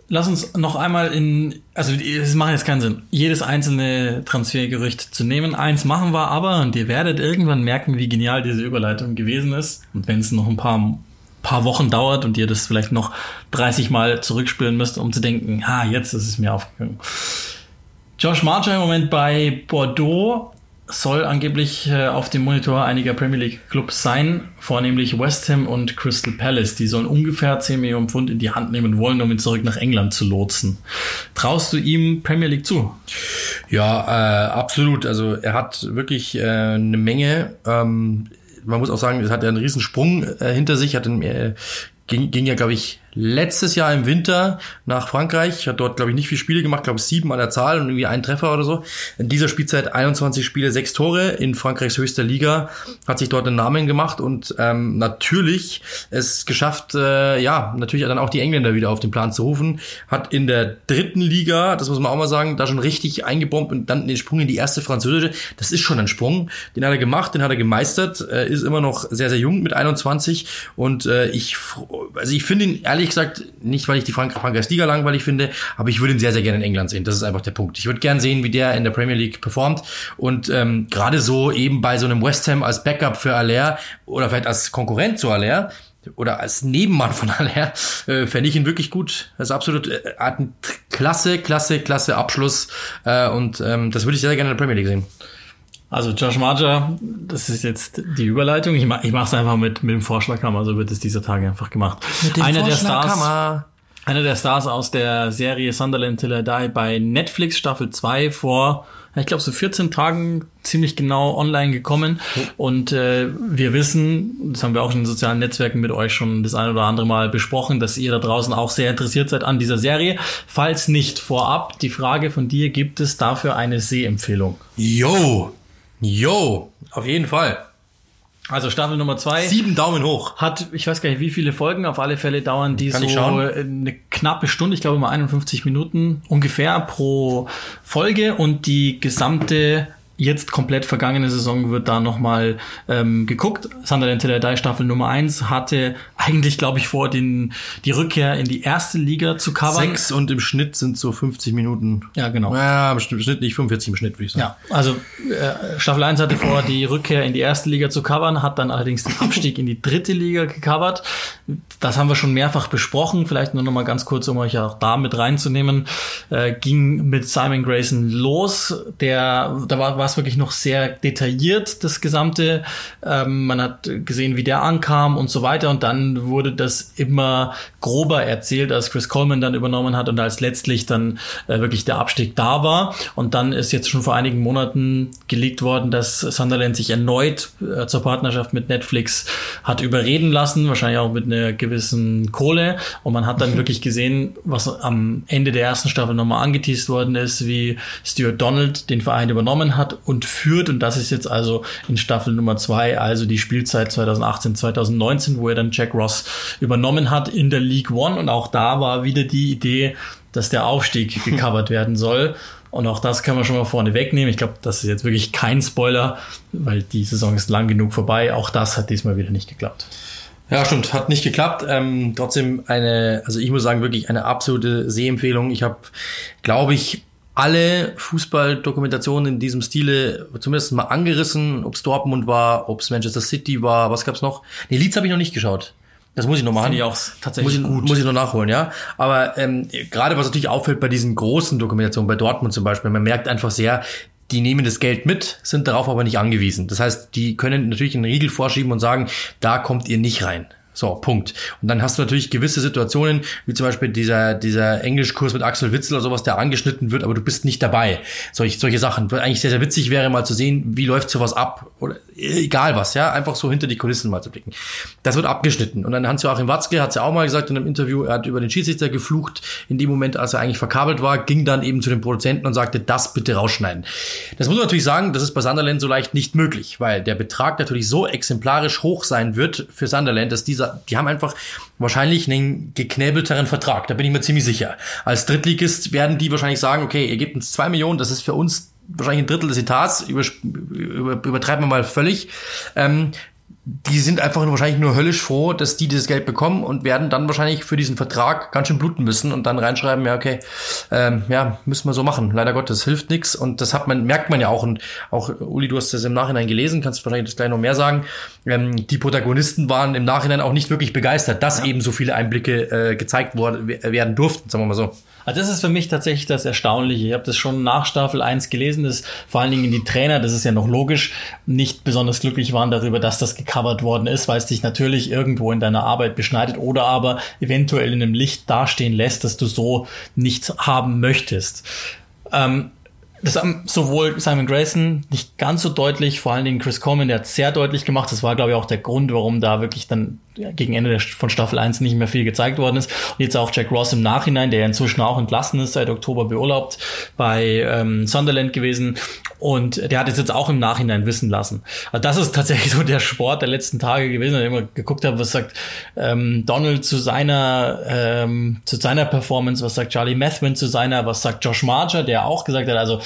Lass uns noch einmal in, also es macht jetzt keinen Sinn, jedes einzelne Transfergerücht zu nehmen. Eins machen wir aber und ihr werdet irgendwann merken, wie genial diese Überleitung gewesen ist. Und wenn es noch ein paar paar Wochen dauert und ihr das vielleicht noch 30 Mal zurückspielen müsst, um zu denken, ah, jetzt ist es mir aufgegangen. Josh Marcher im Moment bei Bordeaux soll angeblich äh, auf dem Monitor einiger Premier League Clubs sein, vornehmlich West Ham und Crystal Palace. Die sollen ungefähr 10 Millionen Pfund in die Hand nehmen wollen, um ihn zurück nach England zu lotsen. Traust du ihm Premier League zu? Ja, äh, absolut. Also er hat wirklich äh, eine Menge. Ähm, man muss auch sagen, es hat einen riesen Sprung äh, hinter sich, hat äh, ging, ging ja, glaube ich, letztes Jahr im Winter nach Frankreich, hat dort, glaube ich, nicht viele Spiele gemacht, glaube sieben an der Zahl und irgendwie einen Treffer oder so. In dieser Spielzeit 21 Spiele, sechs Tore in Frankreichs höchster Liga, hat sich dort einen Namen gemacht und ähm, natürlich es geschafft, äh, ja, natürlich dann auch die Engländer wieder auf den Plan zu rufen. Hat in der dritten Liga, das muss man auch mal sagen, da schon richtig eingebombt und dann den Sprung in die erste französische. Das ist schon ein Sprung. Den hat er gemacht, den hat er gemeistert, äh, ist immer noch sehr, sehr jung mit 21 und äh, ich, also ich finde ihn ehrlich ehrlich gesagt, nicht weil ich die Frank Frankreichs Liga langweilig finde, aber ich würde ihn sehr, sehr gerne in England sehen. Das ist einfach der Punkt. Ich würde gerne sehen, wie der in der Premier League performt. Und ähm, gerade so eben bei so einem West Ham als Backup für Aller oder vielleicht als Konkurrent zu Aller, oder als Nebenmann von Aller äh, fände ich ihn wirklich gut. Das ist absolut äh, klasse, klasse, klasse Abschluss äh, und ähm, das würde ich sehr gerne in der Premier League sehen. Also Josh Marger, das ist jetzt die Überleitung. Ich, mach, ich mache es einfach mit, mit dem Vorschlaghammer, so wird es dieser Tage einfach gemacht. Mit dem einer der Stars, einer der Stars aus der Serie Sunderland Till I Die bei Netflix Staffel 2 vor, ich glaube so 14 Tagen ziemlich genau online gekommen. Und äh, wir wissen, das haben wir auch in den sozialen Netzwerken mit euch schon das ein oder andere Mal besprochen, dass ihr da draußen auch sehr interessiert seid an dieser Serie. Falls nicht vorab, die Frage von dir, gibt es dafür eine Sehempfehlung? Yo, Jo, auf jeden Fall. Also Staffel Nummer zwei. Sieben Daumen hoch. Hat, ich weiß gar nicht, wie viele Folgen, auf alle Fälle dauern die Kann so eine knappe Stunde, ich glaube mal 51 Minuten ungefähr pro Folge und die gesamte jetzt komplett vergangene Saison wird da nochmal ähm, geguckt. Sunderland Till Staffel Nummer eins hatte eigentlich, glaube ich, vor, den, die Rückkehr in die erste Liga zu covern. Sechs und im Schnitt sind so 50 Minuten. Ja, genau. Ja, im Schnitt nicht 45 im Schnitt, würde ich sagen. Ja, also äh, Staffel 1 hatte vor, die Rückkehr in die erste Liga zu covern, hat dann allerdings den Abstieg in die dritte Liga gecovert. Das haben wir schon mehrfach besprochen. Vielleicht nur noch mal ganz kurz, um euch auch da mit reinzunehmen. Äh, ging mit Simon Grayson los. Der, da war, war es wirklich noch sehr detailliert, das Gesamte. Ähm, man hat gesehen, wie der ankam und so weiter. Und dann wurde das immer grober erzählt, als Chris Coleman dann übernommen hat und als letztlich dann äh, wirklich der Abstieg da war. Und dann ist jetzt schon vor einigen Monaten gelegt worden, dass Sunderland sich erneut äh, zur Partnerschaft mit Netflix hat überreden lassen, wahrscheinlich auch mit einer gewissen Kohle. Und man hat dann wirklich gesehen, was am Ende der ersten Staffel nochmal angeteased worden ist, wie Stuart Donald den Verein übernommen hat und führt. Und das ist jetzt also in Staffel Nummer zwei, also die Spielzeit 2018, 2019, wo er dann Jack Ross übernommen hat in der League One. Und auch da war wieder die Idee, dass der Aufstieg gecovert werden soll. Und auch das kann man schon mal vorne wegnehmen. Ich glaube, das ist jetzt wirklich kein Spoiler, weil die Saison ist lang genug vorbei. Auch das hat diesmal wieder nicht geklappt. Ja, stimmt, hat nicht geklappt. Ähm, trotzdem eine, also ich muss sagen, wirklich eine absolute Sehempfehlung. Ich habe, glaube ich, alle Fußballdokumentationen in diesem Stile zumindest mal angerissen, ob es Dortmund war, ob es Manchester City war, was gab's noch? Nee, Leeds habe ich noch nicht geschaut. Das muss ich noch machen. Finde ich auch tatsächlich muss ich, gut. Muss ich noch nachholen, ja. Aber ähm, gerade was natürlich auffällt bei diesen großen Dokumentationen, bei Dortmund zum Beispiel, man merkt einfach sehr, die nehmen das Geld mit, sind darauf aber nicht angewiesen. Das heißt, die können natürlich einen Riegel vorschieben und sagen, da kommt ihr nicht rein. So, Punkt. Und dann hast du natürlich gewisse Situationen, wie zum Beispiel dieser, dieser Englischkurs mit Axel Witzel oder sowas, der angeschnitten wird, aber du bist nicht dabei. Solch, solche Sachen. Was eigentlich sehr, sehr witzig wäre, mal zu sehen, wie läuft sowas ab. Oder egal was, ja. Einfach so hinter die Kulissen mal zu blicken. Das wird abgeschnitten. Und dann Hans-Joachim Watzke hat es ja auch mal gesagt in einem Interview, er hat über den Schiedsrichter geflucht. In dem Moment, als er eigentlich verkabelt war, ging dann eben zu den Produzenten und sagte, das bitte rausschneiden. Das muss man natürlich sagen, das ist bei Sunderland so leicht nicht möglich, weil der Betrag natürlich so exemplarisch hoch sein wird für Sunderland, dass dieser die haben einfach wahrscheinlich einen geknäbelteren Vertrag. Da bin ich mir ziemlich sicher. Als Drittligist werden die wahrscheinlich sagen, okay, ihr gebt uns zwei Millionen, das ist für uns wahrscheinlich ein Drittel des Etats, über, über, übertreiben wir mal völlig. Ähm, die sind einfach wahrscheinlich nur höllisch froh, dass die dieses Geld bekommen und werden dann wahrscheinlich für diesen Vertrag ganz schön bluten müssen und dann reinschreiben, ja, okay, ähm, ja, müssen wir so machen. Leider Gottes, hilft nichts und das hat man, merkt man ja auch und auch, Uli, du hast das im Nachhinein gelesen, kannst wahrscheinlich das gleich noch mehr sagen. Ähm, die Protagonisten waren im Nachhinein auch nicht wirklich begeistert, dass ja. eben so viele Einblicke äh, gezeigt worden, werden durften, sagen wir mal so. Also das ist für mich tatsächlich das Erstaunliche. Ich habe das schon nach Staffel 1 gelesen, dass vor allen Dingen die Trainer, das ist ja noch logisch, nicht besonders glücklich waren darüber, dass das gecovert worden ist, weil es dich natürlich irgendwo in deiner Arbeit beschneidet oder aber eventuell in einem Licht dastehen lässt, dass du so nichts haben möchtest. Ähm, das haben sowohl Simon Grayson nicht ganz so deutlich, vor allen Dingen Chris Coleman, der hat sehr deutlich gemacht. Das war, glaube ich, auch der Grund, warum da wirklich dann gegen Ende von Staffel 1 nicht mehr viel gezeigt worden ist. Und jetzt auch Jack Ross im Nachhinein, der inzwischen auch entlassen ist, seit Oktober beurlaubt bei ähm, Sunderland gewesen. Und der hat es jetzt auch im Nachhinein wissen lassen. Also das ist tatsächlich so der Sport der letzten Tage gewesen, wenn ich immer geguckt habe, was sagt ähm, Donald zu seiner ähm, zu seiner Performance, was sagt Charlie Methvin zu seiner, was sagt Josh Marger, der auch gesagt hat, also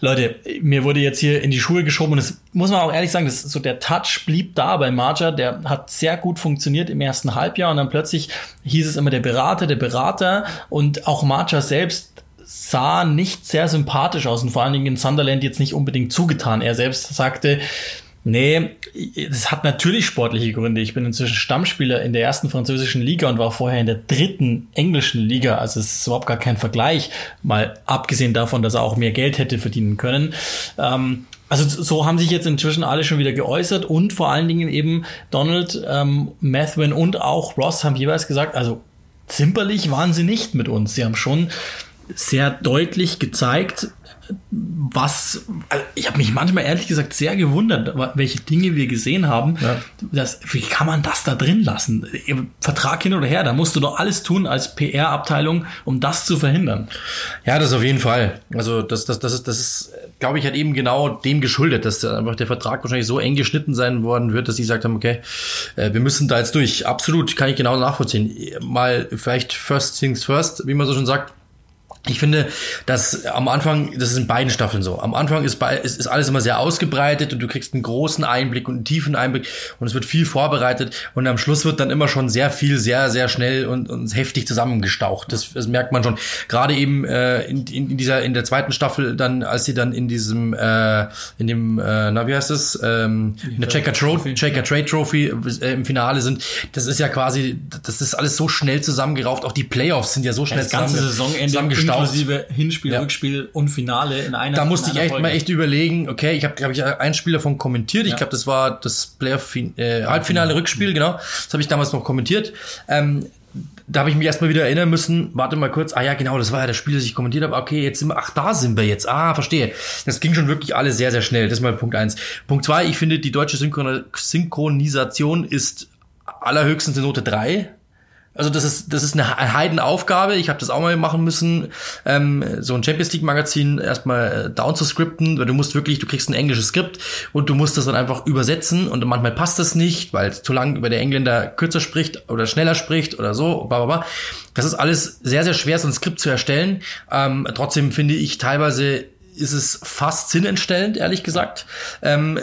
Leute, mir wurde jetzt hier in die Schuhe geschoben und das muss man auch ehrlich sagen, das so der Touch blieb da bei Marja, der hat sehr gut funktioniert im ersten Halbjahr und dann plötzlich hieß es immer der Berater, der Berater und auch Marja selbst sah nicht sehr sympathisch aus und vor allen Dingen in Sunderland jetzt nicht unbedingt zugetan. Er selbst sagte, Nee, es hat natürlich sportliche Gründe. Ich bin inzwischen Stammspieler in der ersten französischen Liga und war vorher in der dritten englischen Liga. Also es ist überhaupt gar kein Vergleich. Mal abgesehen davon, dass er auch mehr Geld hätte verdienen können. Ähm, also so haben sich jetzt inzwischen alle schon wieder geäußert und vor allen Dingen eben Donald, ähm, Mathwin und auch Ross haben jeweils gesagt, also zimperlich waren sie nicht mit uns. Sie haben schon sehr deutlich gezeigt, was, also ich habe mich manchmal ehrlich gesagt sehr gewundert, welche Dinge wir gesehen haben. Ja. Das, wie kann man das da drin lassen? Vertrag hin oder her, da musst du doch alles tun als PR-Abteilung, um das zu verhindern. Ja, das auf jeden Fall. Also das, das, das ist, das ist, glaube ich, halt eben genau dem geschuldet, dass einfach der Vertrag wahrscheinlich so eng geschnitten sein worden wird, dass sie gesagt haben, okay, äh, wir müssen da jetzt durch. Absolut, kann ich genau nachvollziehen. Mal vielleicht first things first, wie man so schon sagt ich finde, dass am Anfang, das ist in beiden Staffeln so. Am Anfang ist, bei, ist, ist alles immer sehr ausgebreitet und du kriegst einen großen Einblick und einen tiefen Einblick und es wird viel vorbereitet und am Schluss wird dann immer schon sehr viel, sehr, sehr schnell und, und heftig zusammengestaucht. Das, das merkt man schon. Gerade eben äh, in, in, in dieser, in der zweiten Staffel dann, als sie dann in diesem, äh, in dem, äh, na wie heißt das, ähm, in der Checker Trophy, Checker Trade Trophy äh, im Finale sind. Das ist ja quasi, das ist alles so schnell zusammengerauft. Auch die Playoffs sind ja so schnell das ganze zusammengestaucht inklusive Hinspiel, ja. Rückspiel und Finale in einer Da musste ich echt Folge. mal echt überlegen, okay, ich habe, glaube ich, ein Spiel davon kommentiert. Ja. Ich glaube, das war das Playoff äh, Halbfinale Rückspiel, genau. Das habe ich damals noch kommentiert. Ähm, da habe ich mich erstmal wieder erinnern müssen, warte mal kurz, ah ja, genau, das war ja das Spiel, das ich kommentiert habe. Okay, jetzt sind wir, ach, da sind wir jetzt. Ah, verstehe. Das ging schon wirklich alles sehr, sehr schnell. Das ist mal Punkt eins. Punkt zwei, ich finde, die deutsche Synchronisation ist allerhöchstens eine Note drei also das ist das ist eine Heidenaufgabe. Ich habe das auch mal machen müssen, ähm, so ein Champions League Magazin erstmal äh, down zu skripten, weil du musst wirklich, du kriegst ein englisches Skript und du musst das dann einfach übersetzen und manchmal passt das nicht, weil zu lang über der Engländer kürzer spricht oder schneller spricht oder so. Bla. Das ist alles sehr sehr schwer, so ein Skript zu erstellen. Ähm, trotzdem finde ich teilweise ist es fast sinnentstellend, ehrlich gesagt. Ähm,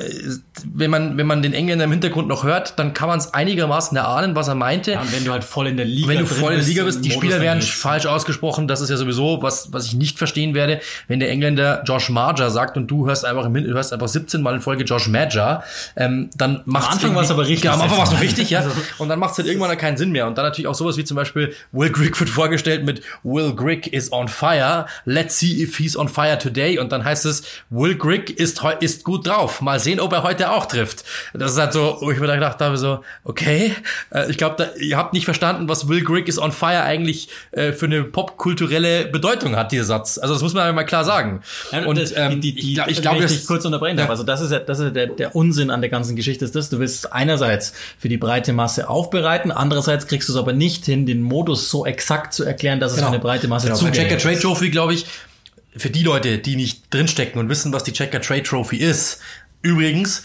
wenn man wenn man den Engländer im Hintergrund noch hört, dann kann man es einigermaßen erahnen, was er meinte. Ja, und wenn du halt voll in der Liga wenn du voll in der Liga bist, bist, die Modus, Spieler dann werden geht's. falsch ausgesprochen. Das ist ja sowieso was, was ich nicht verstehen werde, wenn der Engländer Josh Marger sagt und du hörst einfach im du hörst einfach 17 Mal in Folge Josh Marger, ähm, dann macht Anfang war's aber richtig, Ja, am Anfang war es noch richtig, ja. Und dann macht es halt irgendwann keinen Sinn mehr. Und dann natürlich auch sowas wie zum Beispiel Will Grigg wird vorgestellt mit Will Grigg is on fire. Let's see if he's on fire today. Und dann heißt es Will Grigg ist ist gut drauf. Mal sehen, ob er heute auch trifft. Das ist halt so, wo ich mir da gedacht habe so, okay, äh, ich glaube, ihr habt nicht verstanden, was Will Grigg is on fire eigentlich äh, für eine popkulturelle Bedeutung hat, dieser Satz. Also das muss man einmal klar sagen. Ja, und das, ähm, die, die, ich, glaub- ich wenn glaube, ich kurz unterbrechen darf. Ja. Also das ist ja, das ist ja der, der Unsinn an der ganzen Geschichte ist das. Du willst es einerseits für die breite Masse aufbereiten, andererseits kriegst du es aber nicht hin, den Modus so exakt zu erklären, dass es für eine breite Masse Genau. Bei zugänglich Checker ist. Trade Trophy, glaube ich, für die Leute, die nicht drinstecken und wissen, was die Checker Trade Trophy ist. Übrigens,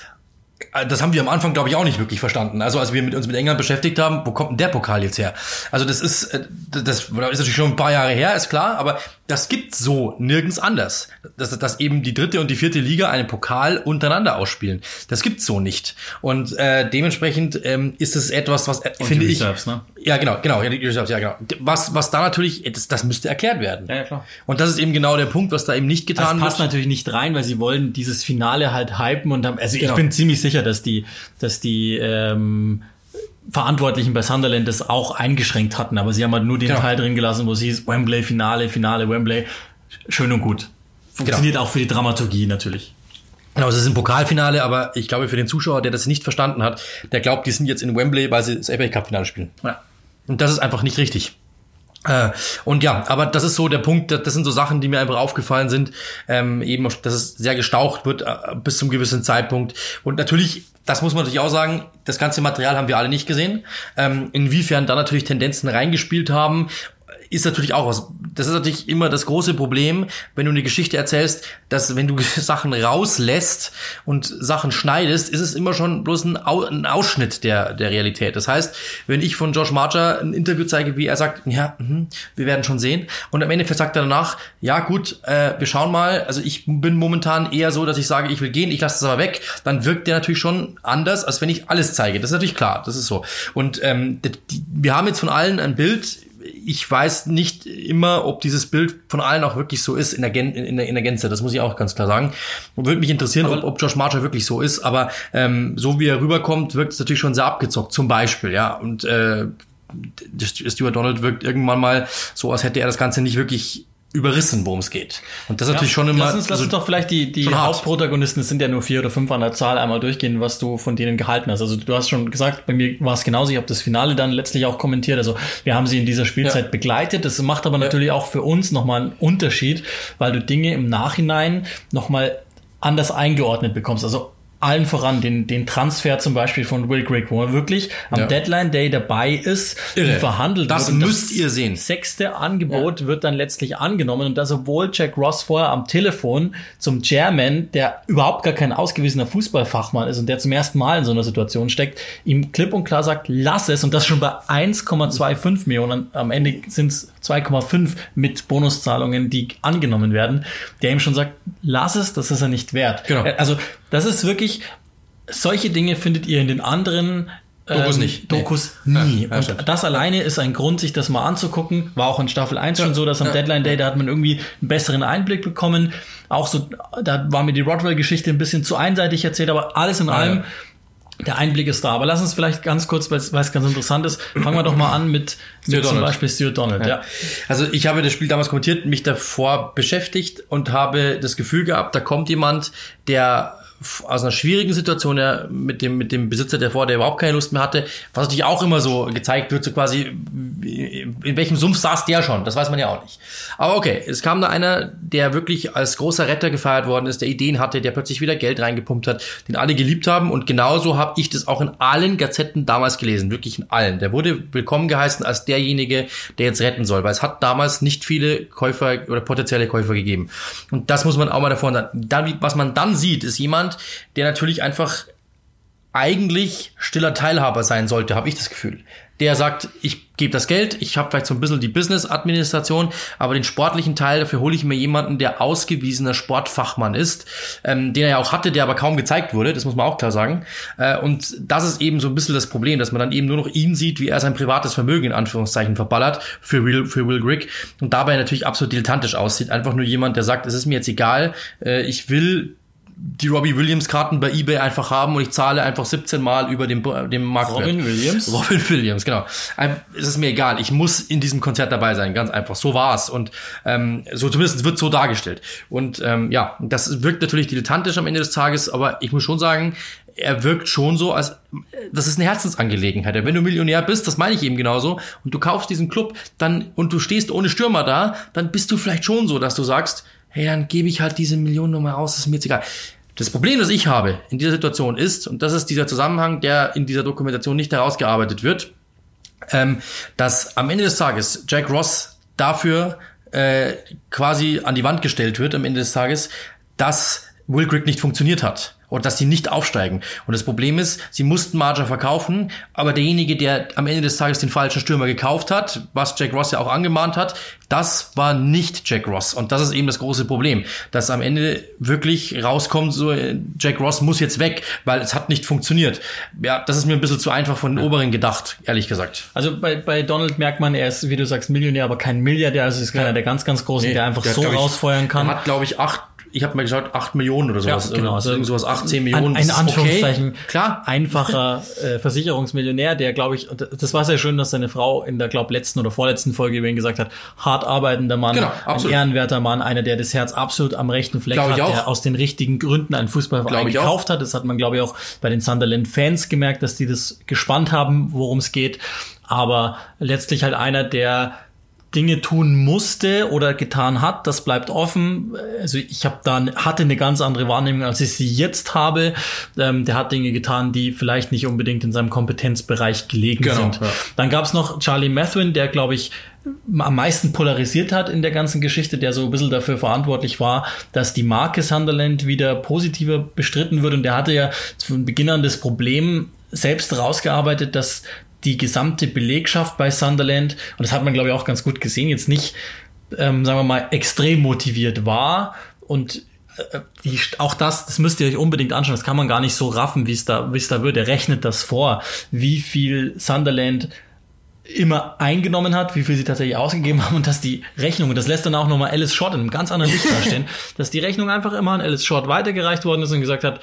das haben wir am Anfang, glaube ich, auch nicht wirklich verstanden. Also als wir mit uns mit England beschäftigt haben, wo kommt denn der Pokal jetzt her? Also das ist, äh, das ist natürlich schon ein paar Jahre her, ist klar, aber das gibt's so nirgends anders. Dass, dass eben die dritte und die vierte Liga einen Pokal untereinander ausspielen. Das gibt's so nicht. Und äh, dementsprechend ähm, ist es etwas, was äh, finde ich. Reserves, ne? Ja, genau, genau, ja, die Reserves, ja, genau. Was, was da natürlich, das, das müsste erklärt werden. Ja, ja, klar. Und das ist eben genau der Punkt, was da eben nicht Das getan passt wird. natürlich nicht rein, weil sie wollen dieses Finale halt hypen und haben, also Genau. ich bin ziemlich sicher, dass die, dass die ähm, Verantwortlichen bei Sunderland das auch eingeschränkt hatten, aber sie haben halt nur den Genau. Teil drin gelassen, wo es hieß Wembley Finale, Finale Wembley. Schön und gut. Funktioniert Genau. auch für die Dramaturgie natürlich. Genau, es ist ein Pokalfinale, aber ich glaube für den Zuschauer, der das nicht verstanden hat, der glaubt, die sind jetzt in Wembley, weil sie das FA Cup Finale spielen. Ja. Und das ist einfach nicht richtig. Äh, und ja, aber das ist so der Punkt, das sind so Sachen, die mir einfach aufgefallen sind, ähm, eben, dass es sehr gestaucht wird äh, bis zum gewissen Zeitpunkt. Und natürlich, das muss man natürlich auch sagen, das ganze Material haben wir alle nicht gesehen. Ähm, inwiefern da natürlich Tendenzen reingespielt haben, ist natürlich auch was. Das ist natürlich immer das große Problem, wenn du eine Geschichte erzählst, dass wenn du Sachen rauslässt und Sachen schneidest, ist es immer schon bloß ein, Au ein Ausschnitt der, der Realität. Das heißt, wenn ich von Josh Marcher ein Interview zeige, wie er sagt, ja, mhm, wir werden schon sehen, und am Ende sagt er danach, ja gut, äh, wir schauen mal, also ich bin momentan eher so, dass ich sage, ich will gehen, ich lasse es aber weg, dann wirkt der natürlich schon anders, als wenn ich alles zeige. Das ist natürlich klar, das ist so. Und ähm, wir haben jetzt von allen ein Bild, ich weiß nicht immer, ob dieses Bild von allen auch wirklich so ist in der, Gen in der, in der Gänze. Das muss ich auch ganz klar sagen. Und würde mich interessieren, ob, ob Josh Marcher wirklich so ist. Aber ähm, so wie er rüberkommt, wirkt es natürlich schon sehr abgezockt. Zum Beispiel, ja. Und äh, Stuart Donald wirkt irgendwann mal so, als hätte er das Ganze nicht wirklich überrissen, worum es geht. Und das ist natürlich schon immer. Lass uns, lass uns doch vielleicht die, die. Hauptprotagonisten, es sind ja nur vier oder fünf an der Zahl, einmal durchgehen, was du von denen gehalten hast. Also du hast schon gesagt, bei mir war es genauso, ich habe das Finale dann letztlich auch kommentiert. Also wir haben sie in dieser Spielzeit Ja. begleitet. Das macht aber natürlich auch für uns nochmal einen Unterschied, weil du Dinge im Nachhinein nochmal anders eingeordnet bekommst. Also allen voran den, den Transfer zum Beispiel von Will Grigg, wo er wirklich am Ja. Deadline Day dabei ist, Irre. verhandelt Das wird. Müsst ihr sehen. sechste Angebot wird dann letztlich angenommen und das obwohl Jack Ross vorher am Telefon zum Chairman, der überhaupt gar kein ausgewiesener Fußballfachmann ist und der zum ersten Mal in so einer Situation steckt, ihm klipp und klar sagt, lass es und das schon bei 1,25 Millionen, am Ende sind es 2,5 mit Bonuszahlungen, die angenommen werden, der ihm schon sagt, lass es, das ist er nicht wert. Genau. Also das ist wirklich, solche Dinge findet ihr in den anderen Dokus ähm, nicht. Nee. Dokus nie. Ja, ja, und das alleine ist ein Grund, sich das mal anzugucken. War auch in Staffel 1 schon so, dass am ja, Deadline Day, da hat man irgendwie einen besseren Einblick bekommen. Auch so, da war mir die Rodwell-Geschichte ein bisschen zu einseitig erzählt, aber alles in Ah, allem, ja. der Einblick ist da. Aber lass uns vielleicht ganz kurz, weil es ganz interessant ist, fangen wir doch mal an mit, mit zum. Beispiel Stuart Donald. Ja. Also ich habe das Spiel damals kommentiert, mich davor beschäftigt und habe das Gefühl gehabt, da kommt jemand, der aus einer schwierigen Situation ja, mit dem mit dem Besitzer der vor, der überhaupt keine Lust mehr hatte, was natürlich auch immer so gezeigt wird, so quasi in welchem Sumpf saß der schon, das weiß man ja auch nicht. Aber okay, es kam da einer, der wirklich als großer Retter gefeiert worden ist, der Ideen hatte, der plötzlich wieder Geld reingepumpt hat, den alle geliebt haben und genauso habe ich das auch in allen Gazetten damals gelesen, wirklich in allen. Der wurde willkommen geheißen als derjenige, der jetzt retten soll, weil es hat damals nicht viele Käufer oder potenzielle Käufer gegeben. Und das muss man auch mal davon sagen. Dann, was man dann sieht, ist jemand, der natürlich einfach eigentlich stiller Teilhaber sein sollte, habe ich das Gefühl. Der sagt, ich gebe das Geld, ich habe vielleicht so ein bisschen die Business-Administration, aber den sportlichen Teil, dafür hole ich mir jemanden, der ausgewiesener Sportfachmann ist, ähm, den er ja auch hatte, der aber kaum gezeigt wurde, das muss man auch klar sagen. Äh, und das ist eben so ein bisschen das Problem, dass man dann eben nur noch ihn sieht, wie er sein privates Vermögen in Anführungszeichen verballert für Will, für Will Grigg und dabei natürlich absolut dilettantisch aussieht. Einfach nur jemand, der sagt, es ist mir jetzt egal, äh, ich will die Robbie Williams Karten bei eBay einfach haben und ich zahle einfach 17 Mal über den, den Marktwert. Robin Williams? Robin Williams, genau. Es ist mir egal, ich muss in diesem Konzert dabei sein, ganz einfach. So war's und ähm, so zumindest wird so dargestellt. Und ähm, ja, das wirkt natürlich dilettantisch am Ende des Tages, aber ich muss schon sagen, er wirkt schon so, als das ist eine Herzensangelegenheit. Wenn du Millionär bist, das meine ich eben genauso, und du kaufst diesen Club, dann und du stehst ohne Stürmer da, dann bist du vielleicht schon so, dass du sagst, hey, dann gebe ich halt diese Millionennummer aus, ist mir jetzt egal. Das Problem, das ich habe in dieser Situation ist, und das ist dieser Zusammenhang, der in dieser Dokumentation nicht herausgearbeitet wird, ähm, dass am Ende des Tages Jack Ross dafür äh, quasi an die Wand gestellt wird, am Ende des Tages, dass Will Grigg nicht funktioniert hat und dass die nicht aufsteigen. Und das Problem ist, sie mussten Marger verkaufen, aber derjenige, der am Ende des Tages den falschen Stürmer gekauft hat, was Jack Ross ja auch angemahnt hat, das war nicht Jack Ross. Und das ist eben das große Problem, dass am Ende wirklich rauskommt, so Jack Ross muss jetzt weg, weil es hat nicht funktioniert. Ja, das ist mir ein bisschen zu einfach von den. Oberen gedacht, ehrlich gesagt. Also bei, bei Donald merkt man, er ist, wie du sagst, Millionär, aber kein Milliardär. Also ist keiner ja. der ganz, ganz Großen, nee, der einfach der so rausfeuern kann. Er hat, glaube ich, acht ich habe mal geschaut, 8 Millionen oder sowas. Ja, genau. Also irgend sowas, 18 Millionen. Ein, ein Anführungszeichen. Okay. Klar. Einfacher äh, Versicherungsmillionär, der, glaube ich, das war sehr schön, dass seine Frau in der, glaube letzten oder vorletzten Folge über ihn gesagt hat, hart arbeitender Mann, genau, ein ehrenwerter Mann, einer, der das Herz absolut am rechten Fleck glaub hat, der aus den richtigen Gründen einen Fußballverein gekauft hat. Das hat man, glaube ich, auch bei den Sunderland-Fans gemerkt, dass die das gespannt haben, worum es geht. Aber letztlich halt einer, der Dinge tun musste oder getan hat, das bleibt offen. Also ich habe da hatte eine ganz andere Wahrnehmung, als ich sie jetzt habe. Ähm, der hat Dinge getan, die vielleicht nicht unbedingt in seinem Kompetenzbereich gelegen genau, sind. Ja. Dann gab es noch Charlie Methuen, der glaube ich am meisten polarisiert hat in der ganzen Geschichte, der so ein bisschen dafür verantwortlich war, dass die Marke Sunderland wieder positiver bestritten wird. Und der hatte ja von Beginn an das Problem selbst rausgearbeitet, dass die gesamte Belegschaft bei Sunderland, und das hat man, glaube ich, auch ganz gut gesehen, jetzt nicht, ähm, sagen wir mal, extrem motiviert war und äh, die, auch das, das müsst ihr euch unbedingt anschauen. Das kann man gar nicht so raffen, wie es da, wie es da wird. Er rechnet das vor, wie viel Sunderland immer eingenommen hat, wie viel sie tatsächlich ausgegeben haben und dass die Rechnung, und das lässt dann auch nochmal Alice Short in einem ganz anderen Licht darstellen, dass die Rechnung einfach immer an Alice Short weitergereicht worden ist und gesagt hat,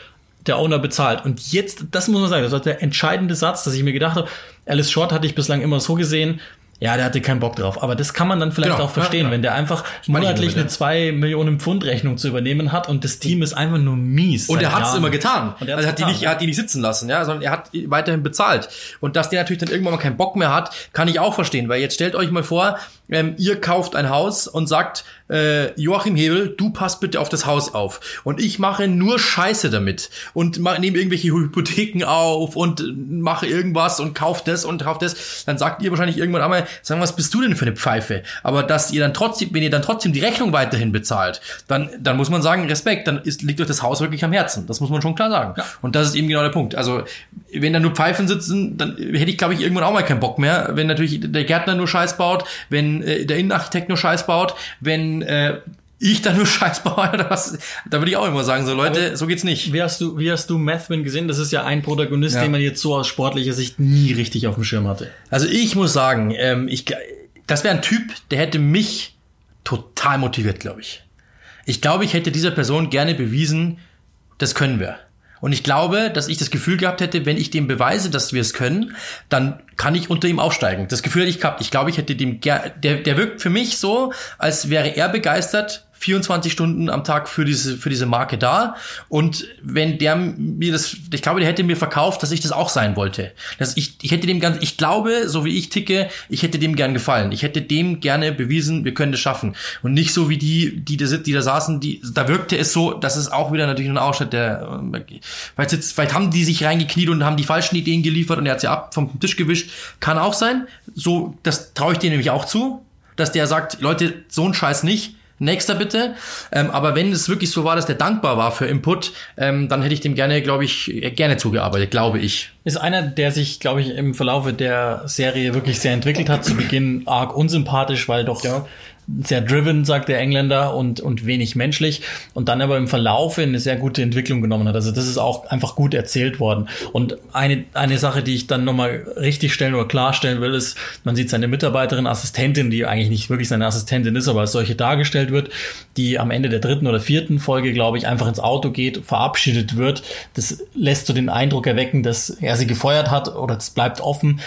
der Owner bezahlt. Und jetzt, das muss man sagen, das war der entscheidende Satz, dass ich mir gedacht habe, Alice Short hatte ich bislang immer so gesehen, ja, der hatte keinen Bock drauf. Aber das kann man dann vielleicht genau, auch verstehen, ja, ja. wenn der einfach monatlich eine zwei Millionen Pfund Rechnung zu übernehmen hat und das Team ist einfach nur mies. Und er hat es immer getan. Und er, also hat die nicht, er hat die nicht sitzen lassen, ja, sondern er hat weiterhin bezahlt. Und dass der natürlich dann irgendwann mal keinen Bock mehr hat, kann ich auch verstehen, weil jetzt stellt euch mal vor, ähm, ihr kauft ein Haus und sagt, äh, Joachim Hebel, du passt bitte auf das Haus auf. Und ich mache nur Scheiße damit und nehme irgendwelche Hypotheken auf und mache irgendwas und kauft das und kauft das. Dann sagt ihr wahrscheinlich irgendwann einmal, sagen, was bist du denn für eine Pfeife? Aber dass ihr dann trotzdem, wenn ihr dann trotzdem die Rechnung weiterhin bezahlt, dann, dann muss man sagen, Respekt, dann ist, liegt euch das Haus wirklich am Herzen. Das muss man schon klar sagen. Ja. Und das ist eben genau der Punkt. Also, wenn da nur Pfeifen sitzen, dann hätte ich, glaube ich, irgendwann auch mal keinen Bock mehr. Wenn natürlich der Gärtner nur Scheiß baut, wenn äh, der Innenarchitekt nur Scheiß baut, wenn äh, ich da nur Scheiß baue oder was, da würde ich auch immer sagen, so Leute, Aber so geht's nicht. Wie hast du, wie hast du Mathman gesehen? Das ist ja ein Protagonist, ja. den man jetzt so aus sportlicher Sicht nie richtig auf dem Schirm hatte. Also ich muss sagen, ähm, ich, das wäre ein Typ, der hätte mich total motiviert, glaube ich. Ich glaube, ich hätte dieser Person gerne bewiesen, das können wir. Und ich glaube, dass ich das Gefühl gehabt hätte, wenn ich dem beweise, dass wir es können, dann kann ich unter ihm aufsteigen. Das Gefühl hätte ich gehabt. Ich glaube, ich hätte dem, der, der wirkt für mich so, als wäre er begeistert 24 Stunden am Tag für diese, für diese Marke da. Und wenn der mir das, ich glaube, der hätte mir verkauft, dass ich das auch sein wollte. Dass ich, ich hätte dem ganz, ich glaube, so wie ich ticke, ich hätte dem gern gefallen. Ich hätte dem gerne bewiesen, wir können das schaffen. Und nicht so wie die, die da, die da saßen, die, da wirkte es so, das ist auch wieder natürlich ein Ausschnitt, der, vielleicht, jetzt, vielleicht haben die sich reingekniet und haben die falschen Ideen geliefert und er hat sie ab vom Tisch gewischt. Kann auch sein. So, das traue ich dir nämlich auch zu, dass der sagt, Leute, so ein Scheiß nicht nächster bitte. Ähm, aber wenn es wirklich so war, dass der dankbar war für Input, ähm, dann hätte ich dem gerne, glaube ich, gerne zugearbeitet, glaube ich. Ist einer, der sich, glaube ich, im Verlaufe der Serie wirklich sehr entwickelt hat. Zu Beginn arg unsympathisch, weil doch ja sehr driven, sagt der Engländer, und, und wenig menschlich. Und dann aber im Verlauf eine sehr gute Entwicklung genommen hat. Also das ist auch einfach gut erzählt worden. Und eine, eine Sache, die ich dann nochmal richtig stellen oder klarstellen will, ist, man sieht seine Mitarbeiterin, Assistentin, die eigentlich nicht wirklich seine Assistentin ist, aber als solche dargestellt wird, die am Ende der dritten oder vierten Folge, glaube ich, einfach ins Auto geht, verabschiedet wird. Das lässt so den Eindruck erwecken, dass er sie gefeuert hat oder das bleibt offen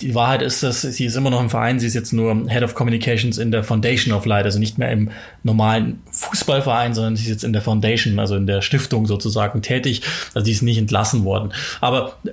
die Wahrheit ist, dass sie ist immer noch im Verein, sie ist jetzt nur Head of Communications in der Foundation of Light, also nicht mehr im normalen Fußballverein, sondern sie ist jetzt in der Foundation, also in der Stiftung sozusagen tätig. Also die ist nicht entlassen worden. Aber äh,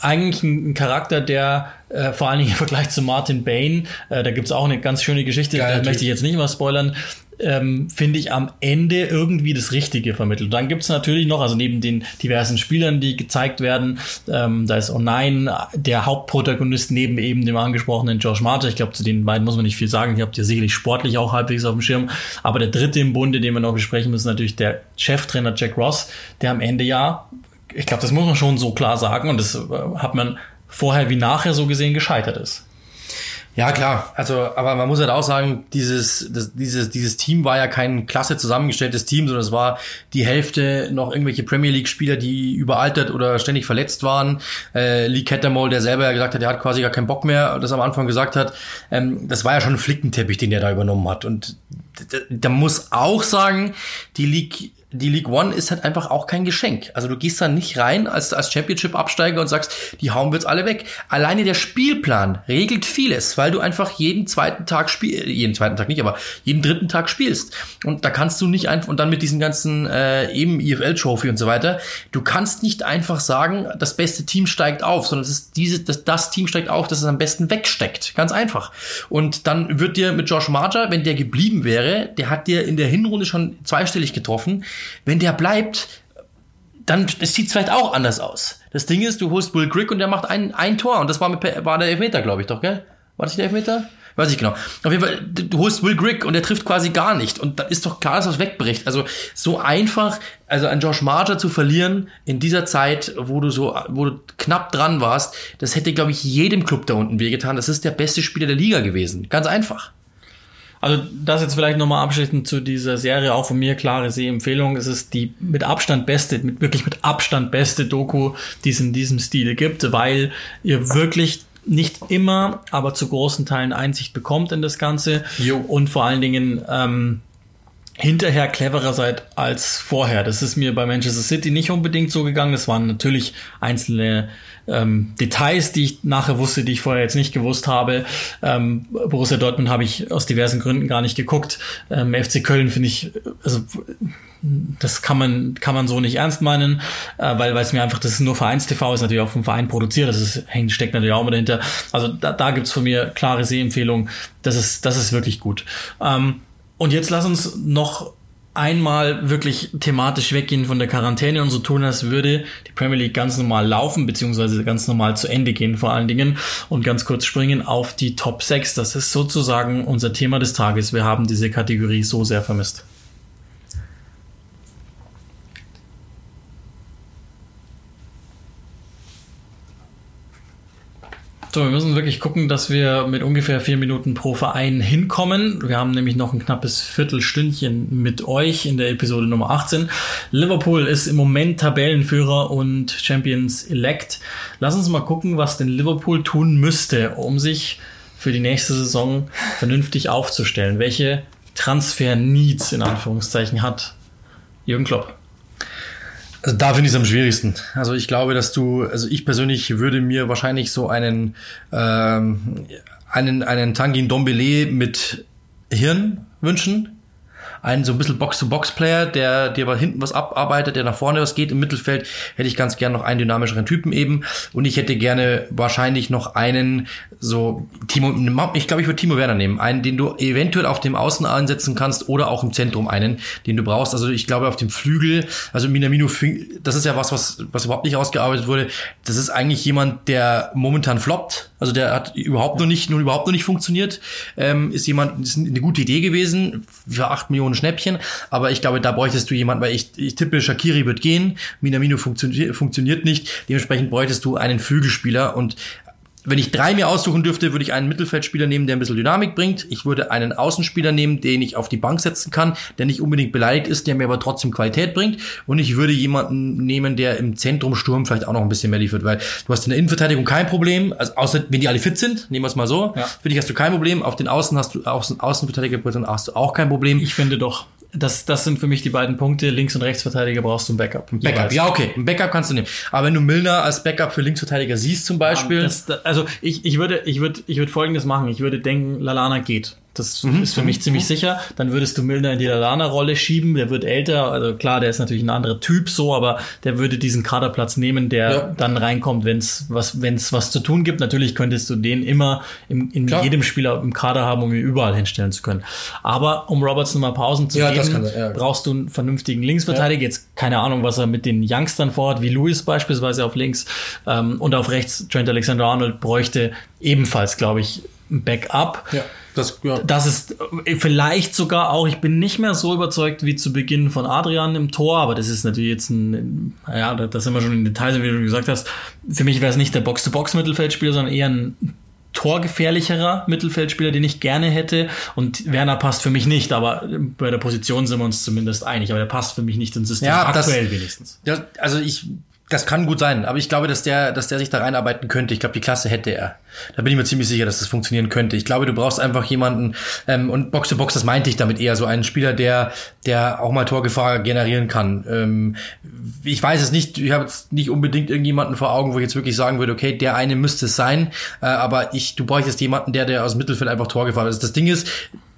eigentlich ein Charakter, der äh, vor allen Dingen im Vergleich zu Martin Bain, äh, da gibt's auch eine ganz schöne Geschichte, Geil, da möchte ich jetzt nicht mal spoilern, ähm, finde ich, am Ende irgendwie das Richtige vermittelt. dann gibt's natürlich noch, also neben den diversen Spielern, die gezeigt werden, ähm, da ist Online der Hauptprotagonist neben eben dem angesprochenen Josh Martin. Ich glaube, zu den beiden muss man nicht viel sagen. Ihr habt ja sicherlich sportlich auch halbwegs auf dem Schirm. Aber der dritte im Bunde, den wir noch besprechen müssen, natürlich der Cheftrainer Jack Ross, der am Ende ja, ich glaube, das muss man schon so klar sagen und das äh, hat man vorher wie nachher so gesehen gescheitert ist. Ja, klar. Also, aber man muss halt auch sagen, dieses, das, dieses, dieses Team war ja kein klasse zusammengestelltes Team, sondern es war die Hälfte noch irgendwelche Premier League Spieler, die überaltert oder ständig verletzt waren. Äh, Lee Kettermole, der selber ja gesagt hat, der hat quasi gar keinen Bock mehr, das am Anfang gesagt hat. Ähm, das war ja schon ein Flickenteppich, den der da übernommen hat. Und da muss auch sagen, die League die League One ist halt einfach auch kein Geschenk. Also du gehst da nicht rein als, als Championship-Absteiger und sagst, die hauen wir jetzt alle weg. Alleine der Spielplan regelt vieles, weil du einfach jeden zweiten Tag spielst, jeden zweiten Tag nicht, aber jeden dritten Tag spielst. Und da kannst du nicht einfach, und dann mit diesen ganzen äh, eben EFL-Trophy und so weiter, du kannst nicht einfach sagen, das beste Team steigt auf, sondern es ist diese, das, das Team steigt auf, das es am besten wegsteckt. Ganz einfach. Und dann wird dir mit Josh Marger, wenn der geblieben wäre, der hat dir in der Hinrunde schon zweistellig getroffen, wenn der bleibt, dann sieht es vielleicht auch anders aus. Das Ding ist, du holst Will Grigg und der macht ein, ein Tor und das war, mit, war der Elfmeter, glaube ich doch, gell? War das der Elfmeter? Weiß ich genau. Auf jeden Fall, du holst Will Grigg und der trifft quasi gar nicht. Und da ist doch klar, dass das wegbricht. Also so einfach, also an Josh Marger zu verlieren in dieser Zeit, wo du so, wo du knapp dran warst, das hätte, glaube ich, jedem Club da unten wehgetan. Das ist der beste Spieler der Liga gewesen. Ganz einfach. Also das jetzt vielleicht nochmal abschließend zu dieser Serie, auch von mir klare Sehempfehlung. Es ist die mit Abstand beste, mit, wirklich mit Abstand beste Doku, die es in diesem Stil gibt, weil ihr wirklich nicht immer, aber zu großen Teilen Einsicht bekommt in das Ganze jo. und vor allen Dingen ähm, hinterher cleverer seid als vorher. Das ist mir bei Manchester City nicht unbedingt so gegangen. Es waren natürlich einzelne ähm, Details, die ich nachher wusste, die ich vorher jetzt nicht gewusst habe. Ähm, Borussia Dortmund habe ich aus diversen Gründen gar nicht geguckt. Ähm, FC Köln finde ich, also das kann man kann man so nicht ernst meinen, äh, weil weil es mir einfach das ist nur Vereinstv ist natürlich auch vom Verein produziert, das ist, steckt natürlich auch immer dahinter. Also da, da gibt's von mir klare Sehempfehlungen. Das ist das ist wirklich gut. Ähm, und jetzt lass uns noch einmal wirklich thematisch weggehen von der Quarantäne und so tun, als würde die Premier League ganz normal laufen, beziehungsweise ganz normal zu Ende gehen vor allen Dingen und ganz kurz springen auf die Top 6. Das ist sozusagen unser Thema des Tages. Wir haben diese Kategorie so sehr vermisst. So, wir müssen wirklich gucken, dass wir mit ungefähr vier Minuten pro Verein hinkommen. Wir haben nämlich noch ein knappes Viertelstündchen mit euch in der Episode Nummer 18. Liverpool ist im Moment Tabellenführer und Champions Elect. Lass uns mal gucken, was denn Liverpool tun müsste, um sich für die nächste Saison vernünftig aufzustellen. Welche Transfer-Needs in Anführungszeichen hat Jürgen Klopp? Also da finde ich es am schwierigsten. Also ich glaube, dass du, also ich persönlich würde mir wahrscheinlich so einen, ähm, einen, einen Tangin Dombele mit Hirn wünschen, einen so ein bisschen Box-to-Box-Player, der dir aber hinten was abarbeitet, der nach vorne was geht. Im Mittelfeld hätte ich ganz gern noch einen dynamischeren Typen eben. Und ich hätte gerne wahrscheinlich noch einen, so Timo, ich glaube, ich würde Timo Werner nehmen. Einen, den du eventuell auf dem Außen einsetzen kannst oder auch im Zentrum einen, den du brauchst. Also ich glaube, auf dem Flügel, also Minamino, das ist ja was, was, was überhaupt nicht ausgearbeitet wurde. Das ist eigentlich jemand, der momentan floppt Also der hat überhaupt noch nicht, nur überhaupt noch nicht funktioniert. Ähm, ist jemand, ist eine gute Idee gewesen für acht Millionen Schnäppchen. Aber ich glaube, da bräuchtest du jemanden, weil ich, ich tippe, Shakiri wird gehen. Minamino funktioniert, funktioniert nicht. Dementsprechend bräuchtest du einen Flügelspieler und wenn ich drei mir aussuchen dürfte, würde ich einen Mittelfeldspieler nehmen, der ein bisschen Dynamik bringt. Ich würde einen Außenspieler nehmen, den ich auf die Bank setzen kann, der nicht unbedingt beleidigt ist, der mir aber trotzdem Qualität bringt. Und ich würde jemanden nehmen, der im Zentrum Sturm vielleicht auch noch ein bisschen mehr liefert, weil du hast in der Innenverteidigung kein Problem, also außer wenn die alle fit sind, nehmen wir es mal so. Ja. Für dich hast du kein Problem. Auf den Außen hast du Außen, Außenverteidigerposition hast du auch kein Problem. Ich finde doch das, das sind für mich die beiden Punkte. Links- und Rechtsverteidiger brauchst du ein Backup. Ein Backup, ja, okay. Ein Backup kannst du nehmen. Aber wenn du Milner als Backup für Linksverteidiger siehst zum Beispiel. Das, also ich, ich würde, ich würde, ich würde folgendes machen. Ich würde denken, Lalana geht. Das mhm. ist für mich ziemlich mhm. sicher. Dann würdest du Milner in die Lalana-Rolle schieben. Der wird älter. Also klar, der ist natürlich ein anderer Typ so, aber der würde diesen Kaderplatz nehmen, der ja. dann reinkommt, wenn es was, wenn's was zu tun gibt. Natürlich könntest du den immer im, in klar. jedem Spieler im Kader haben, um ihn überall hinstellen zu können. Aber um Robertson mal Pausen zu ja, geben, er, ja. brauchst du einen vernünftigen Linksverteidiger. Jetzt keine Ahnung, was er mit den Youngstern vorhat, wie Louis beispielsweise auf links ähm, und auf rechts Trent Alexander-Arnold bräuchte ebenfalls, glaube ich, ein Backup. Ja. Das, ja. das ist äh, vielleicht sogar auch, ich bin nicht mehr so überzeugt wie zu Beginn von Adrian im Tor, aber das ist natürlich jetzt ein, ja, das sind wir schon in Details, wie du gesagt hast. Für mich wäre es nicht der Box-to-Box-Mittelfeldspieler, sondern eher ein torgefährlicherer Mittelfeldspieler, den ich gerne hätte. Und Werner passt für mich nicht, aber bei der Position sind wir uns zumindest einig. Aber der passt für mich nicht ins System, ja, aktuell das, wenigstens. Das, also ich das kann gut sein, aber ich glaube, dass der, dass der sich da reinarbeiten könnte. Ich glaube, die Klasse hätte er. Da bin ich mir ziemlich sicher, dass das funktionieren könnte. Ich glaube, du brauchst einfach jemanden ähm, und Box to Box, das meinte ich damit eher so einen Spieler, der, der auch mal Torgefahr generieren kann. Ähm, ich weiß es nicht. Ich habe jetzt nicht unbedingt irgendjemanden vor Augen, wo ich jetzt wirklich sagen würde, okay, der eine müsste es sein. Äh, aber ich, du bräuchtest jemanden, der, der aus dem Mittelfeld einfach Torgefahr. Also das Ding ist,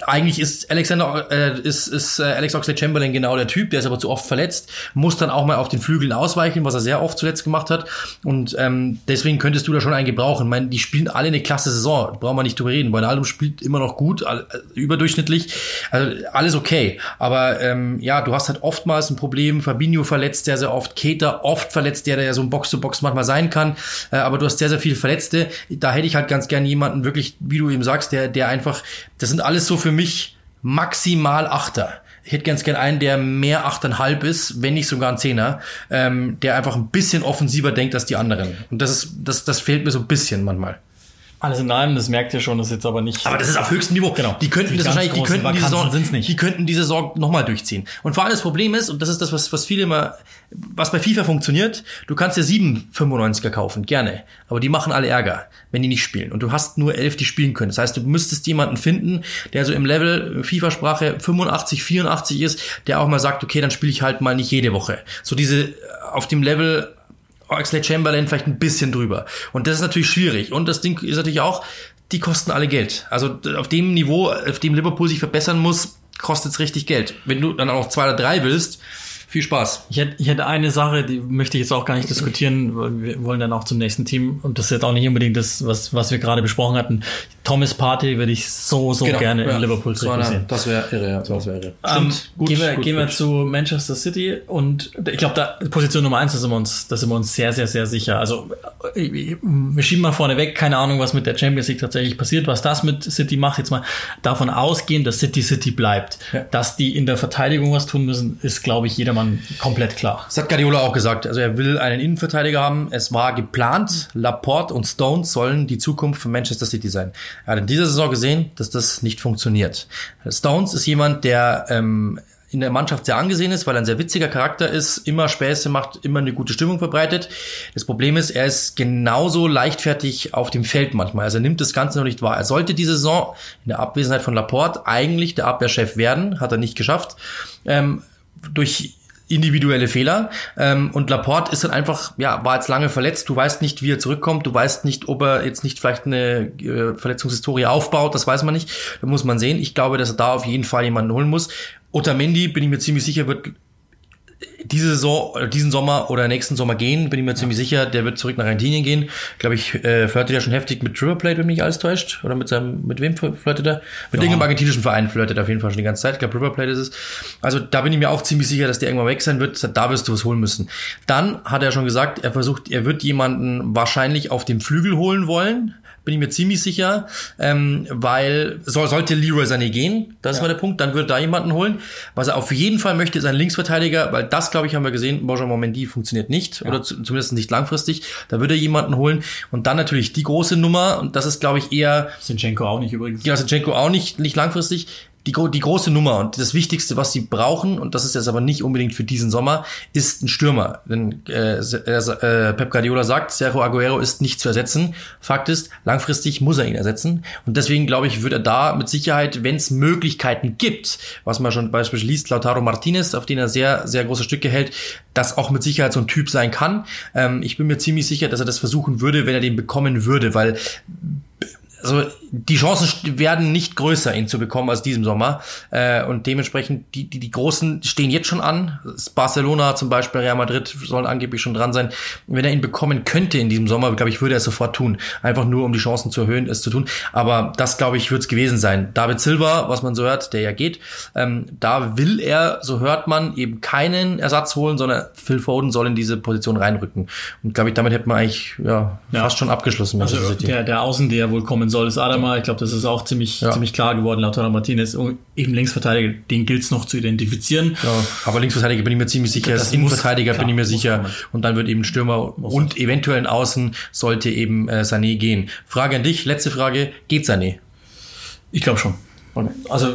eigentlich ist Alexander äh, ist, ist äh, Alex Oxlade Chamberlain genau der Typ, der ist aber zu oft verletzt, muss dann auch mal auf den Flügeln ausweichen, was er sehr oft zuletzt gemacht hat. Und ähm, deswegen könntest du da schon einen gebrauchen. Ich meine, die spielen alle eine klasse Saison, brauchen wir nicht drüber reden. Wijnaldum spielt immer noch gut, äh, überdurchschnittlich, also alles okay. Aber ähm, ja, du hast halt oftmals ein Problem. Fabinho verletzt sehr, sehr oft, Keter oft verletzt, der, der ja so ein Box-to-Box -Box manchmal sein kann. Äh, aber du hast sehr, sehr viele Verletzte. Da hätte ich halt ganz gern jemanden wirklich, wie du eben sagst, der, der einfach, das sind alles so für mich maximal Achter. Ich hätte ganz gern einen, der mehr achteinhalb ist, wenn nicht sogar ein Zehner, ähm, der einfach ein bisschen offensiver denkt als die anderen. Und das ist, das, das fehlt mir so ein bisschen manchmal. Alles in allem, das merkt ihr schon, das ist jetzt aber nicht. Aber das ist auf höchstem Niveau. Genau. Die könnten die das wahrscheinlich, die könnten diese Saison, die könnten diese Saison nochmal durchziehen. Und vor allem das Problem ist, und das ist das, was, was viele immer, was bei FIFA funktioniert, du kannst ja sieben 95er kaufen, gerne. Aber die machen alle Ärger, wenn die nicht spielen. Und du hast nur elf, die spielen können. Das heißt, du müsstest jemanden finden, der so im Level FIFA-Sprache 85, 84 ist, der auch mal sagt, okay, dann spiele ich halt mal nicht jede Woche. So diese, auf dem Level Oxlade Chamberlain vielleicht ein bisschen drüber. Und das ist natürlich schwierig. Und das Ding ist natürlich auch, die kosten alle Geld. Also auf dem Niveau, auf dem Liverpool sich verbessern muss, kostet es richtig Geld. Wenn du dann auch zwei oder drei willst, viel Spaß. Ich hätte, ich hätte eine Sache, die möchte ich jetzt auch gar nicht diskutieren, wir wollen dann auch zum nächsten Team und das ist jetzt auch nicht unbedingt das, was, was wir gerade besprochen hatten. Thomas Party würde ich so, so genau, gerne ja. in Liverpool so sehen. Das wäre irre, ja. Das wäre irre. Ähm, gut, gehen wir, gut, gehen wir zu Manchester City und ich glaube, da Position Nummer eins, da sind wir uns, da sind wir uns sehr, sehr, sehr sicher. Also wir schieben mal vorne weg, keine Ahnung, was mit der Champions League tatsächlich passiert, was das mit City macht. Jetzt mal davon ausgehen, dass City City bleibt. Ja. Dass die in der Verteidigung was tun müssen, ist, glaube ich, jeder jedermann komplett klar. Das hat Guardiola auch gesagt. Also er will einen Innenverteidiger haben. Es war geplant, Laporte und Stones sollen die Zukunft von Manchester City sein. Er hat in dieser Saison gesehen, dass das nicht funktioniert. Stones ist jemand, der ähm, in der Mannschaft sehr angesehen ist, weil er ein sehr witziger Charakter ist, immer Späße macht, immer eine gute Stimmung verbreitet. Das Problem ist, er ist genauso leichtfertig auf dem Feld manchmal. Also er nimmt das Ganze noch nicht wahr. Er sollte diese Saison in der Abwesenheit von Laporte eigentlich der Abwehrchef werden, hat er nicht geschafft. Ähm, durch individuelle Fehler. Ähm, und Laporte ist dann einfach, ja, war jetzt lange verletzt. Du weißt nicht, wie er zurückkommt. Du weißt nicht, ob er jetzt nicht vielleicht eine äh, Verletzungshistorie aufbaut. Das weiß man nicht. Da muss man sehen. Ich glaube, dass er da auf jeden Fall jemanden holen muss. Otamendi, bin ich mir ziemlich sicher, wird diese Saison, diesen Sommer oder nächsten Sommer gehen, bin ich mir ziemlich sicher, der wird zurück nach Argentinien gehen. Glaube ich, äh, flirtet er schon heftig mit River Plate, wenn mich alles täuscht. Oder mit seinem, mit wem flirtet er? Mit ja. irgendeinem argentinischen Verein flirtet er auf jeden Fall schon die ganze Zeit. Ich glaube, River Plate ist es. Also da bin ich mir auch ziemlich sicher, dass der irgendwann weg sein wird. Da wirst du was holen müssen. Dann hat er schon gesagt, er versucht, er wird jemanden wahrscheinlich auf dem Flügel holen wollen bin ich mir ziemlich sicher, ähm, weil soll, sollte Leroy Sané gehen, das ja. war der Punkt, dann würde da jemanden holen. Was er auf jeden Fall möchte, ist ein Linksverteidiger, weil das, glaube ich, haben wir gesehen, Benjamin Mendy funktioniert nicht ja. oder zu, zumindest nicht langfristig. Da würde er jemanden holen und dann natürlich die große Nummer und das ist, glaube ich, eher Sinchenko auch nicht übrigens. Ja, Sinchenko auch nicht, nicht langfristig die, die große Nummer und das Wichtigste, was sie brauchen, und das ist jetzt aber nicht unbedingt für diesen Sommer, ist ein Stürmer. Denn äh, äh, Pep Guardiola sagt, Sergio Aguero ist nicht zu ersetzen. Fakt ist, langfristig muss er ihn ersetzen. Und deswegen glaube ich, wird er da mit Sicherheit, wenn es Möglichkeiten gibt, was man schon beispielsweise liest, Lautaro Martinez, auf den er sehr, sehr große Stücke hält, das auch mit Sicherheit so ein Typ sein kann. Ähm, ich bin mir ziemlich sicher, dass er das versuchen würde, wenn er den bekommen würde, weil also die Chancen werden nicht größer, ihn zu bekommen als diesem Sommer. Äh, und dementsprechend, die, die, die Großen stehen jetzt schon an. Barcelona zum Beispiel, Real Madrid sollen angeblich schon dran sein. Wenn er ihn bekommen könnte in diesem Sommer, glaube ich, würde er es sofort tun. Einfach nur, um die Chancen zu erhöhen, es zu tun. Aber das, glaube ich, wird es gewesen sein. David Silva, was man so hört, der ja geht, ähm, da will er, so hört man, eben keinen Ersatz holen, sondern Phil Foden soll in diese Position reinrücken. Und glaube ich, damit hätte man eigentlich ja, ja. fast schon abgeschlossen. Also der, der Außen, der wohl kommen soll, ist Adama. Ich glaube, das ist auch ziemlich, ja. ziemlich klar geworden. Lautaro Martinez, eben Linksverteidiger, den gilt es noch zu identifizieren. Ja, aber Linksverteidiger bin ich mir ziemlich sicher. Das Innenverteidiger klar, bin ich mir sicher. Und dann wird eben Stürmer muss und sein. eventuell in Außen sollte eben äh, Sané gehen. Frage an dich, letzte Frage, geht Sané? Ich glaube schon. Also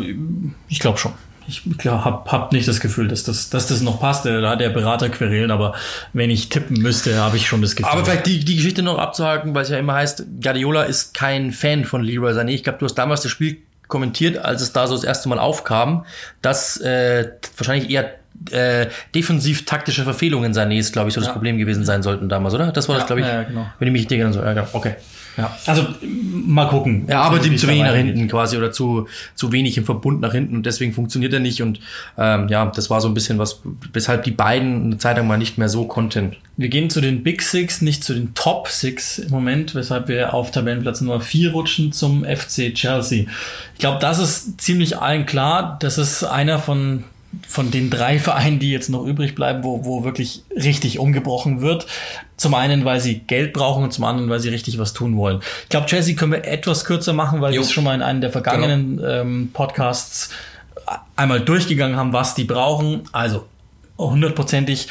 ich glaube schon ich habe hab nicht das Gefühl, dass das, dass das noch passt. Da hat der Berater Querelen, aber wenn ich tippen müsste, habe ich schon das Gefühl. Aber vielleicht die, die Geschichte noch abzuhaken, weil es ja immer heißt, Guardiola ist kein Fan von Leroy Sané. Ich glaube, du hast damals das Spiel kommentiert, als es da so das erste Mal aufkam, dass äh, wahrscheinlich eher äh, defensiv-taktische Verfehlungen Sanés, glaube ich, so das ja. Problem gewesen sein sollten damals, oder? Das war ja, das, glaube ich. Ja, genau. Wenn ich mich nicht erinnere, so, ja, genau. okay. Ja, also mal gucken. Er arbeitet ihm zu wenig nach hinten quasi oder zu, zu wenig im Verbund nach hinten und deswegen funktioniert er nicht. Und ähm, ja, das war so ein bisschen was, weshalb die beiden eine Zeit lang mal nicht mehr so konnten. Wir gehen zu den Big Six, nicht zu den Top Six im Moment, weshalb wir auf Tabellenplatz Nummer 4 rutschen zum FC Chelsea. Ich glaube, das ist ziemlich allen klar. Das ist einer von von den drei Vereinen, die jetzt noch übrig bleiben, wo, wo wirklich richtig umgebrochen wird. Zum einen, weil sie Geld brauchen und zum anderen, weil sie richtig was tun wollen. Ich glaube, Chelsea können wir etwas kürzer machen, weil wir es schon mal in einem der vergangenen genau. ähm, Podcasts einmal durchgegangen haben, was die brauchen. Also hundertprozentig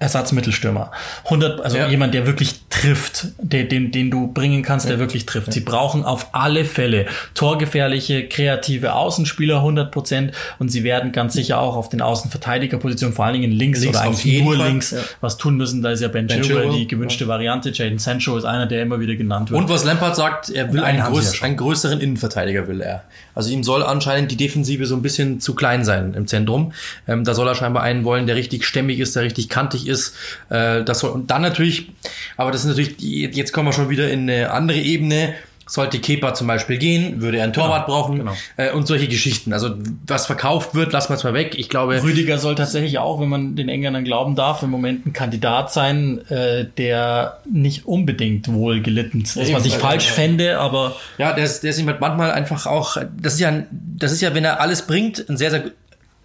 Ersatzmittelstürmer. 100, also ja. jemand, der wirklich trifft, der, den, den du bringen kannst, der ja. wirklich trifft. Sie brauchen auf alle Fälle torgefährliche, kreative Außenspieler 100 Prozent und sie werden ganz sicher auch auf den Außenverteidigerpositionen, vor allen Dingen links, links oder eigentlich nur Fall. links, ja. was tun müssen. Da ist ja Ben, ben Chilwell die gewünschte Variante. Jaden Sancho ist einer, der immer wieder genannt wird. Und was Lampard sagt, er will einen, einen, größ einen größeren Innenverteidiger will er. Also ihm soll anscheinend die Defensive so ein bisschen zu klein sein im Zentrum. Ähm, da soll er scheinbar einen wollen, der richtig stämmig ist, der richtig kantig ist. Äh, das soll, und dann natürlich, aber das ist natürlich, jetzt kommen wir schon wieder in eine andere Ebene sollte Kepa zum Beispiel gehen, würde er einen Torwart genau, brauchen genau. Äh, und solche Geschichten. Also was verkauft wird, lassen wir es mal weg. Ich glaube, Rüdiger soll tatsächlich auch, wenn man den Engländern glauben darf, im Moment ein Kandidat sein, äh, der nicht unbedingt wohl gelitten ist. Was man sich falsch ja. fände, aber ja, der ist, der ist manchmal einfach auch. Das ist ja, das ist ja, wenn er alles bringt, ein sehr sehr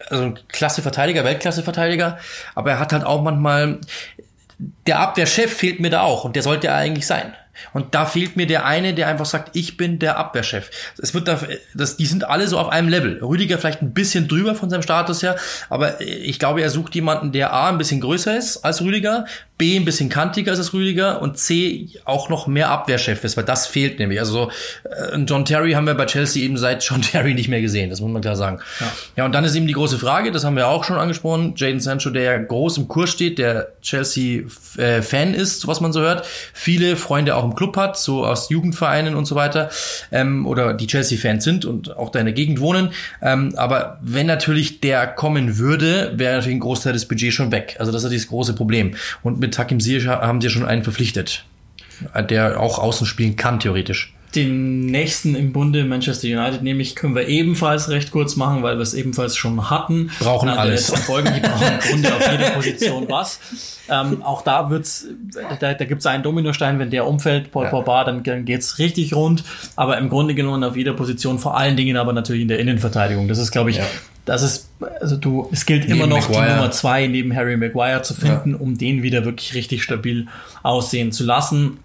also Klasse Verteidiger, Weltklasse Verteidiger, aber er hat halt auch manchmal der Abwehrchef fehlt mir da auch und der sollte er eigentlich sein. Und da fehlt mir der eine, der einfach sagt, ich bin der Abwehrchef. Es wird da, das, die sind alle so auf einem Level. Rüdiger vielleicht ein bisschen drüber von seinem Status her, aber ich glaube, er sucht jemanden, der A ein bisschen größer ist als Rüdiger, B ein bisschen kantiger ist als Rüdiger und C auch noch mehr Abwehrchef ist, weil das fehlt nämlich. Also so, äh, John Terry haben wir bei Chelsea eben seit John Terry nicht mehr gesehen, das muss man klar sagen. Ja. ja, und dann ist eben die große Frage, das haben wir auch schon angesprochen, Jaden Sancho, der ja groß im Kurs steht, der Chelsea-Fan äh, ist, was man so hört, viele Freunde auch im Club hat, so aus Jugendvereinen und so weiter, ähm, oder die Chelsea-Fans sind und auch da in der Gegend wohnen. Ähm, aber wenn natürlich der kommen würde, wäre natürlich ein Großteil des Budgets schon weg. Also das ist das große Problem. Und mit mit Hakim Ziyech haben sie schon einen verpflichtet, der auch außen spielen kann, theoretisch. Den nächsten im Bunde, Manchester United, nämlich können wir ebenfalls recht kurz machen, weil wir es ebenfalls schon hatten. Brauchen alles. Folgen, die brauchen im Grunde auf jeder Position was. Ähm, auch da wird's, da, da gibt es einen Dominostein, wenn der umfällt, Paul ja. Pogba, dann, dann geht's richtig rund. Aber im Grunde genommen auf jeder Position, vor allen Dingen aber natürlich in der Innenverteidigung. Das ist, glaube ich, ja das ist, also du, es gilt neben immer noch Maguire. die Nummer zwei neben Harry Maguire zu finden, ja. um den wieder wirklich richtig stabil aussehen zu lassen.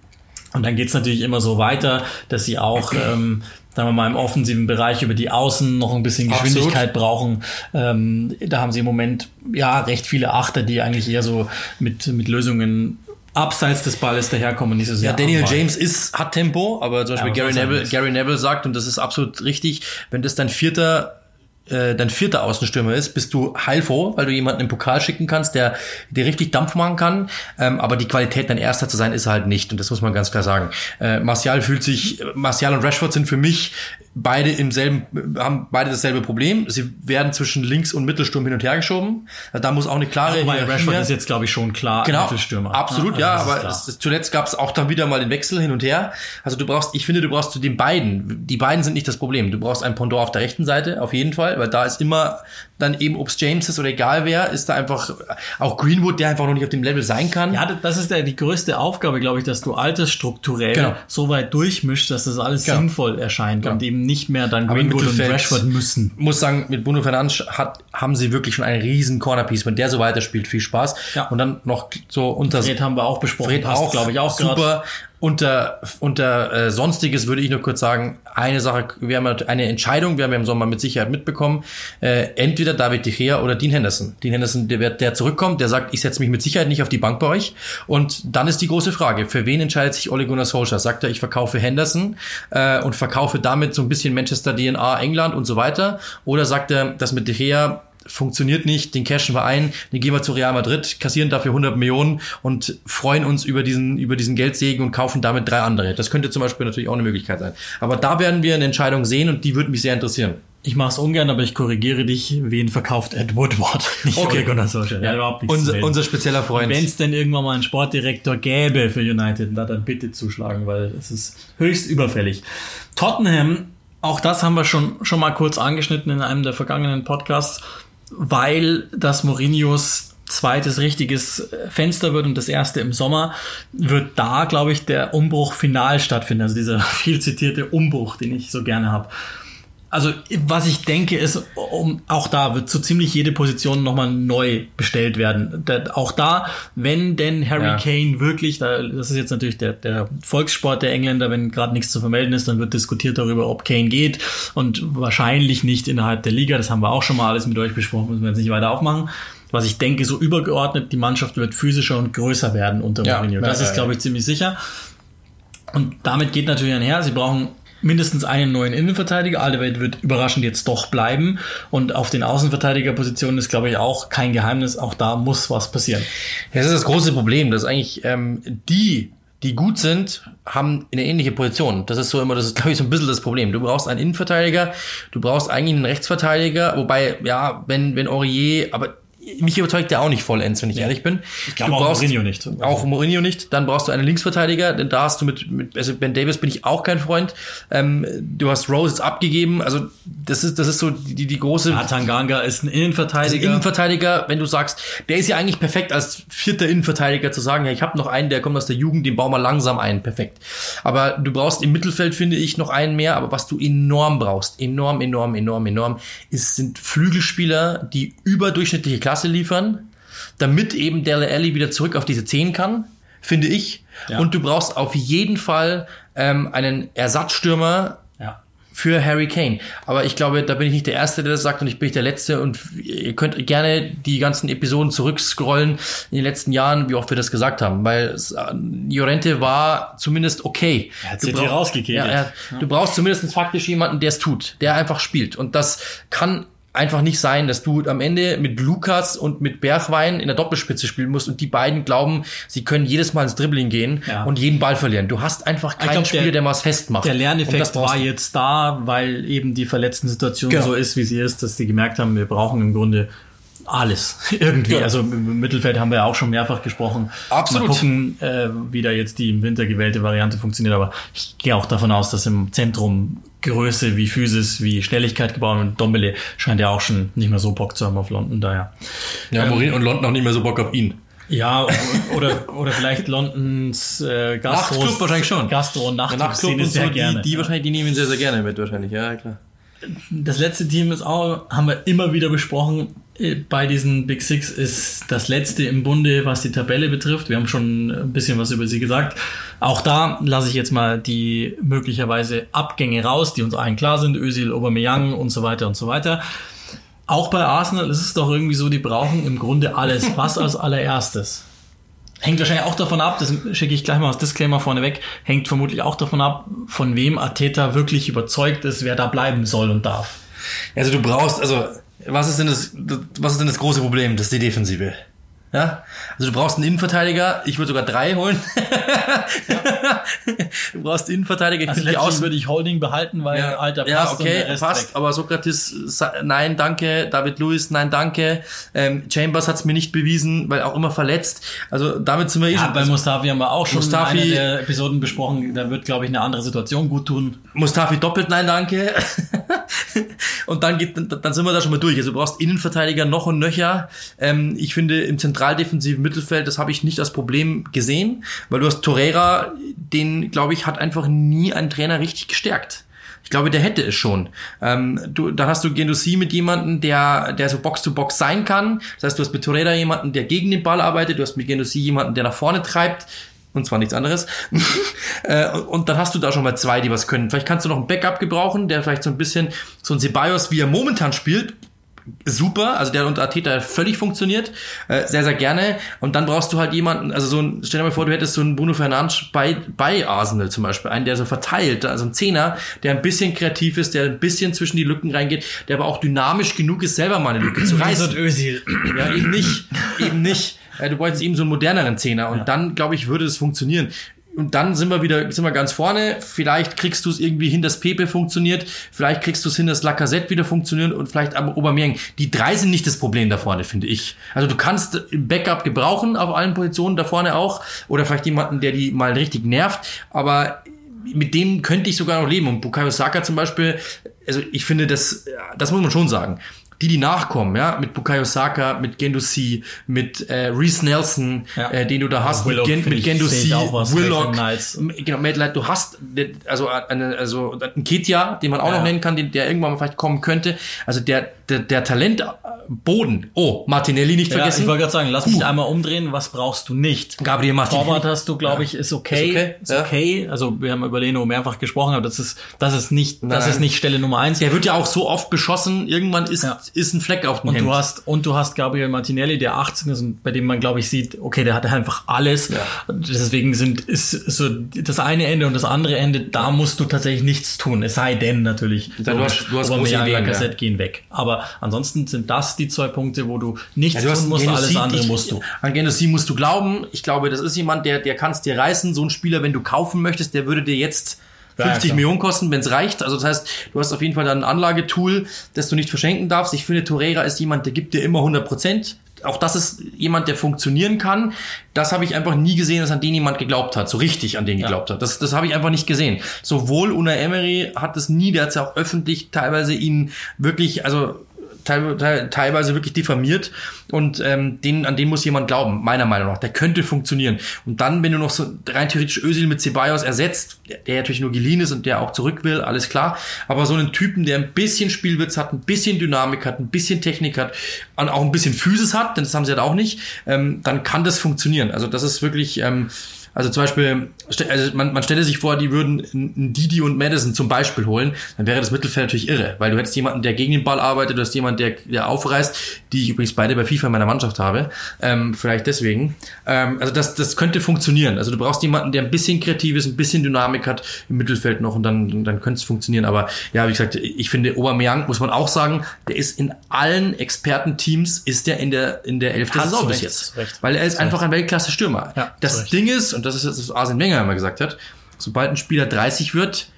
Und dann geht's natürlich immer so weiter, dass sie auch, ähm, sagen wir mal, im offensiven Bereich über die Außen noch ein bisschen Geschwindigkeit Absolut. brauchen. Ähm, da haben sie im Moment ja recht viele Achter, die eigentlich eher so mit, mit Lösungen abseits des Balles daherkommen, nicht so sehr. Ja, Daniel am Ball. James ist, hat Tempo, aber zum Beispiel aber Gary Neville. Gary Neville sagt, und das ist absolut richtig, wenn das dein vierter äh, dein vierter Außenstürmer ist, bist du heilfroh, weil du jemanden im Pokal schicken kannst, der dir richtig Dampf machen kann. Ähm, aber die Qualität, dein Erster zu sein, ist halt nicht. Und das muss man ganz klar sagen. Äh, Martial fühlt sich, Martial und Rashford sind für mich beide im selben, haben beide dasselbe Problem. Sie werden zwischen Links- und Mittelsturm hin und her geschoben. Da muss auch eine klare Wobei Hierarchie Rashford ist jetzt, glaube ich, schon klar Genau, Mittelstürmer. absolut, Also ja, ist aber es, zuletzt gab es auch dann wieder mal den Wechsel hin und her. Also du brauchst, ich finde, du brauchst zu den beiden, die beiden sind nicht das Problem. Du brauchst ein Pendant auf der rechten Seite, auf jeden Fall, weil da ist immer dann eben, ob es James ist oder egal wer, ist da einfach auch Greenwood, der einfach noch nicht auf dem Level sein kann. Ja, das ist ja die größte Aufgabe, glaube ich, dass du altersstrukturell Genau. so weit durchmischst, dass das alles Genau. sinnvoll erscheint und eben nicht mehr dann Greenwood und Rashford müssen. muss sagen, mit Bruno Fernandes hat, haben sie wirklich schon einen riesen Cornerpiece. Wenn der so weiterspielt, viel Spaß. Ja. Und dann noch so unter Fred haben wir auch besprochen, Fred passt, auch, glaube ich, auch grad. Unter, unter äh, Sonstiges würde ich nur kurz sagen, eine Sache, wir haben eine Entscheidung, wir haben ja im Sommer mit Sicherheit mitbekommen, äh, entweder David De Gea oder Dean Henderson. Dean Henderson, der, der zurückkommt, der sagt, ich setze mich mit Sicherheit nicht auf die Bank bei euch. Und dann ist die große Frage, für wen entscheidet sich Ole Gunnar Solskjaer? Sagt er, ich verkaufe Henderson äh, und verkaufe damit so ein bisschen Manchester DNA, England und so weiter? Oder sagt er, das mit De Gea funktioniert nicht, den cashen wir ein, den gehen wir zu Real Madrid, kassieren dafür 100 Millionen und freuen uns über diesen, über diesen Geldsegen und kaufen damit drei andere. Das könnte zum Beispiel natürlich auch eine Möglichkeit sein. Aber da werden wir eine Entscheidung sehen und die würde mich sehr interessieren. Ich mache es ungern, aber ich korrigiere dich. Wen verkauft Ed Woodward? Nicht Okay. Ole Gunnar Solskjaer. Hat überhaupt nichts zu Unser, unser spezieller Freund. Wenn es denn irgendwann mal einen Sportdirektor gäbe für United, na, dann bitte zuschlagen, weil es ist höchst überfällig. Tottenham, auch das haben wir schon, schon mal kurz angeschnitten in einem der vergangenen Podcasts, weil das Mourinhos zweites richtiges Fenster wird und das erste im Sommer, wird da, glaube ich, der Umbruch final stattfinden. Also dieser viel zitierte Umbruch, den ich so gerne habe. Also was ich denke ist, um, auch da wird so ziemlich jede Position nochmal neu bestellt werden. Da, auch da, wenn denn Harry Ja. Kane wirklich, da, das ist jetzt natürlich der, der Volkssport der Engländer, wenn gerade nichts zu vermelden ist, dann wird diskutiert darüber, ob Kane geht und wahrscheinlich nicht innerhalb der Liga. Das haben wir auch schon mal alles mit euch besprochen, müssen wir jetzt nicht weiter aufmachen. Was ich denke, so übergeordnet, die Mannschaft wird physischer und größer werden unter Ja, Mourinho. Das ja, ist, glaube ich, ziemlich sicher. Und damit geht natürlich einher, sie brauchen mindestens einen neuen Innenverteidiger. Alderweireld wird überraschend jetzt doch bleiben. Und auf den Außenverteidigerpositionen ist, glaube ich, auch kein Geheimnis. Auch da muss was passieren. Das ist das große Problem, dass eigentlich ähm, die, die gut sind, haben eine ähnliche Position. Das ist so immer, das ist, glaube ich, so ein bisschen das Problem. Du brauchst einen Innenverteidiger, du brauchst eigentlich einen Rechtsverteidiger, wobei, ja, wenn, wenn Aurier, aber mich überzeugt der auch nicht vollends, wenn ich ehrlich bin. Ich glaube auch Mourinho nicht. Auch Mourinho nicht. Dann brauchst du einen Linksverteidiger, denn da hast du mit, mit also Ben Davis bin ich auch kein Freund. Ähm, du hast Rose jetzt abgegeben, also das ist, das ist so die, die große Ja, Tanganga ist ein Innenverteidiger. Innenverteidiger, wenn du sagst, der ist ja eigentlich perfekt als vierter Innenverteidiger zu sagen, ja, ich habe noch einen, der kommt aus der Jugend, den bauen wir langsam ein, perfekt. Aber du brauchst im Mittelfeld, finde ich, noch einen mehr, aber was du enorm brauchst, enorm, enorm, enorm, enorm, ist, sind Flügelspieler, die überdurchschnittliche Klasse liefern, damit eben Dele Alli wieder zurück auf diese 10 kann, finde ich. Ja. Und du brauchst auf jeden Fall ähm, einen Ersatzstürmer, ja. für Harry Kane. Aber ich glaube, da bin ich nicht der Erste, der das sagt und ich bin nicht der Letzte und ihr könnt gerne die ganzen Episoden zurückscrollen in den letzten Jahren, wie oft wir das gesagt haben, weil es, äh, war zumindest okay. Er hat Du sich rausgekegelt. Ja, er, Du brauchst zumindest faktisch jemanden, der es tut, der einfach spielt und das kann einfach nicht sein, dass du am Ende mit Lukas und mit Bergwein in der Doppelspitze spielen musst und die beiden glauben, sie können jedes Mal ins Dribbling gehen Ja. und jeden Ball verlieren. Du hast einfach keinen glaub, Spieler, der- der, mal was festmacht. Der Lerneffekt war jetzt da, weil eben die verletzten Situation Genau. so ist, wie sie ist, dass sie gemerkt haben, wir brauchen im Grunde alles irgendwie. Ja. Also im Mittelfeld haben wir ja auch schon mehrfach gesprochen. Absolut. Mal gucken, äh, wie da jetzt die im Winter gewählte Variante funktioniert. Aber ich gehe auch davon aus, dass im Zentrum Größe wie Physis, wie Schnelligkeit gebaut und Dombele scheint ja auch schon nicht mehr so Bock zu haben auf London daher. Ja, Mourinho und London auch nicht mehr so Bock auf ihn. Ja, oder, oder vielleicht Londons äh, Gastro. Nachtclub wahrscheinlich schon. Gastro- und Nachtclub Nachtclub-Szene und so, sehr die, gerne. die wahrscheinlich, die nehmen ihn sehr, sehr gerne mit wahrscheinlich, ja, klar. Das letzte Team ist auch, haben wir immer wieder besprochen, bei diesen Big Six ist das letzte im Bunde, was die Tabelle betrifft. Wir haben schon ein bisschen was über sie gesagt. Auch da lasse ich jetzt mal die möglicherweise Abgänge raus, die uns allen klar sind. Özil, Aubameyang und so weiter und so weiter. Auch bei Arsenal ist es doch irgendwie so, die brauchen im Grunde alles. Was als allererstes? Hängt wahrscheinlich auch davon ab, das schicke ich gleich mal als Disclaimer vorneweg, hängt vermutlich auch davon ab, von wem Ateta wirklich überzeugt ist, wer da bleiben soll und darf. Also du brauchst, also was ist denn das, was ist denn das große Problem? Das ist die Defensive. Ja, also du brauchst einen Innenverteidiger. Ich würde sogar drei holen. Ja. du brauchst einen Innenverteidiger. Ich also die aus würde ich Holding behalten, weil ja. alter ja, passt okay, der Rest passt. weg. Aber Sokrates, nein, danke. David Lewis, nein, danke. Ähm, Chambers hat's mir nicht bewiesen, weil auch immer verletzt. Also damit sind wir eh Ja, schon. bei Mustafi haben wir auch schon Mustafi- in einer der Episoden besprochen. Da wird, glaube ich, eine andere Situation gut tun. Mustafi doppelt, nein, danke. und dann geht, dann sind wir da schon mal durch. Also du brauchst Innenverteidiger noch und nöcher. Ähm, ich finde im zentraldefensiven Mittelfeld, das habe ich nicht als Problem gesehen, weil du hast Torreira, den glaube ich hat einfach nie ein Trainer richtig gestärkt. Ich glaube, der hätte es schon. Ähm, du, dann hast du Gendouzi mit jemandem, der, der so Box-to-Box sein kann. Das heißt, du hast mit Torreira jemanden, der gegen den Ball arbeitet. Du hast mit Gendouzi jemanden, der nach vorne treibt. Und zwar nichts anderes. Äh, und dann hast du da schon mal zwei, die was können. Vielleicht kannst du noch ein Backup gebrauchen, der vielleicht so ein bisschen, so ein Ceballos, wie er momentan spielt, super, also der unter Ateta völlig funktioniert, äh, sehr, sehr gerne. Und dann brauchst du halt jemanden, also so ein, stell dir mal vor, du hättest so einen Bruno Fernandes bei, bei Arsenal zum Beispiel, einen, der so verteilt, also ein Zehner, der ein bisschen kreativ ist, der ein bisschen zwischen die Lücken reingeht, der aber auch dynamisch genug ist, selber mal eine Lücke zu reißen. Özil. Ja, eben nicht, eben nicht. Äh, Du wolltest eben so einen moderneren Zehner und dann, glaube ich, würde es funktionieren. Und dann sind wir wieder, sind wir ganz vorne. Vielleicht kriegst du es irgendwie hin, dass Pepe funktioniert. Vielleicht kriegst du es hin, dass Lacazette wieder funktioniert und vielleicht aber Aubameyang. Die drei sind nicht das Problem da vorne, finde ich. Also du kannst Backup gebrauchen auf allen Positionen da vorne auch. Oder vielleicht jemanden, der die mal richtig nervt. Aber mit dem könnte ich sogar noch leben. Und Bukayo Saka zum Beispiel, also ich finde, das, das muss man schon sagen. Die, die nachkommen, ja, mit Bukayo Saka, mit Gendouzi, mit äh, Reese Nelson, Ja. äh, den du da hast, Willock, mit, Gen, mit Gendouzi. Willock, genau, Light, du hast also eine, also einen Ketia, den man auch Ja. noch nennen kann, den, der irgendwann mal vielleicht kommen könnte. Also der, der, der Talentboden. Oh, Martinelli nicht Ja, vergessen. ich wollte gerade sagen, lass mich einmal umdrehen. Was brauchst du nicht? Gabriel Martinelli. Torwart hast du, glaube ich, ist okay. Ist okay, Ist okay. Also wir haben über Leno mehrfach gesprochen, aber das ist, das ist nicht, das Nein. ist nicht Stelle Nummer eins. Der wird ja auch so oft beschossen, irgendwann ist. Ist ein Fleck auf dem Und Hemd. du hast, und du hast Gabriel Martinelli, der 18 ist und bei dem man, glaube ich, sieht, okay, der hat einfach alles. Ja. Deswegen sind, ist so das eine Ende und das andere Ende, da musst du tatsächlich nichts tun. Es sei denn natürlich, du hast- du hast große Ideen, Lacazette ja. gehen weg. Aber ansonsten sind das die zwei Punkte, wo du nichts Ja, du tun musst, alles andere ich- musst du. An Genocid musst du glauben. Ich glaube, das ist jemand, der, der kann es dir reißen. So ein Spieler, wenn du kaufen möchtest, der würde dir jetzt 50 klar. Millionen kosten, wenn es reicht. Also das heißt, du hast auf jeden Fall dann ein Anlagetool, das du nicht verschenken darfst. Ich finde, Torreira ist jemand, der gibt dir immer 100 Prozent. Auch das ist jemand, der funktionieren kann. Das habe ich einfach nie gesehen, dass an den jemand geglaubt hat, so richtig an den geglaubt hat. Das, das habe ich einfach nicht gesehen. Sowohl Una Emery hat es nie, der hat es ja auch öffentlich teilweise ihn wirklich, also teilweise wirklich diffamiert und ähm, den, an den muss jemand glauben, meiner Meinung nach. Der könnte funktionieren. Und dann, wenn du noch so rein theoretisch Özil mit Ceballos ersetzt, der, natürlich nur geliehen ist und der auch zurück will, alles klar. Aber so einen Typen, der ein bisschen Spielwitz hat, ein bisschen Dynamik hat, ein bisschen Technik hat und auch ein bisschen Physis hat, denn das haben sie halt auch nicht, ähm, dann kann das funktionieren. Also das ist wirklich... Ähm, also zum Beispiel, also man, man stelle sich vor, die würden Didi und Madison zum Beispiel holen, dann wäre das Mittelfeld natürlich irre, weil du hättest jemanden, der gegen den Ball arbeitet, du hast jemanden, der, der aufreißt, die ich übrigens beide bei FIFA in meiner Mannschaft habe, ähm, vielleicht deswegen. Ähm, also das, das könnte funktionieren. Also du brauchst jemanden, der ein bisschen kreativ ist, ein bisschen Dynamik hat im Mittelfeld noch und dann, dann könnte es funktionieren. Aber ja, wie gesagt, ich finde, Aubameyang, muss man auch sagen, der ist in allen Expertenteams, ist der in der, in der Elf der Saison bis jetzt. Weil er ist einfach ein Weltklasse-Stürmer. Ja, das. Ding ist, und das ist das, was Arsene Wenger immer gesagt hat, sobald ein Spieler 30 wird,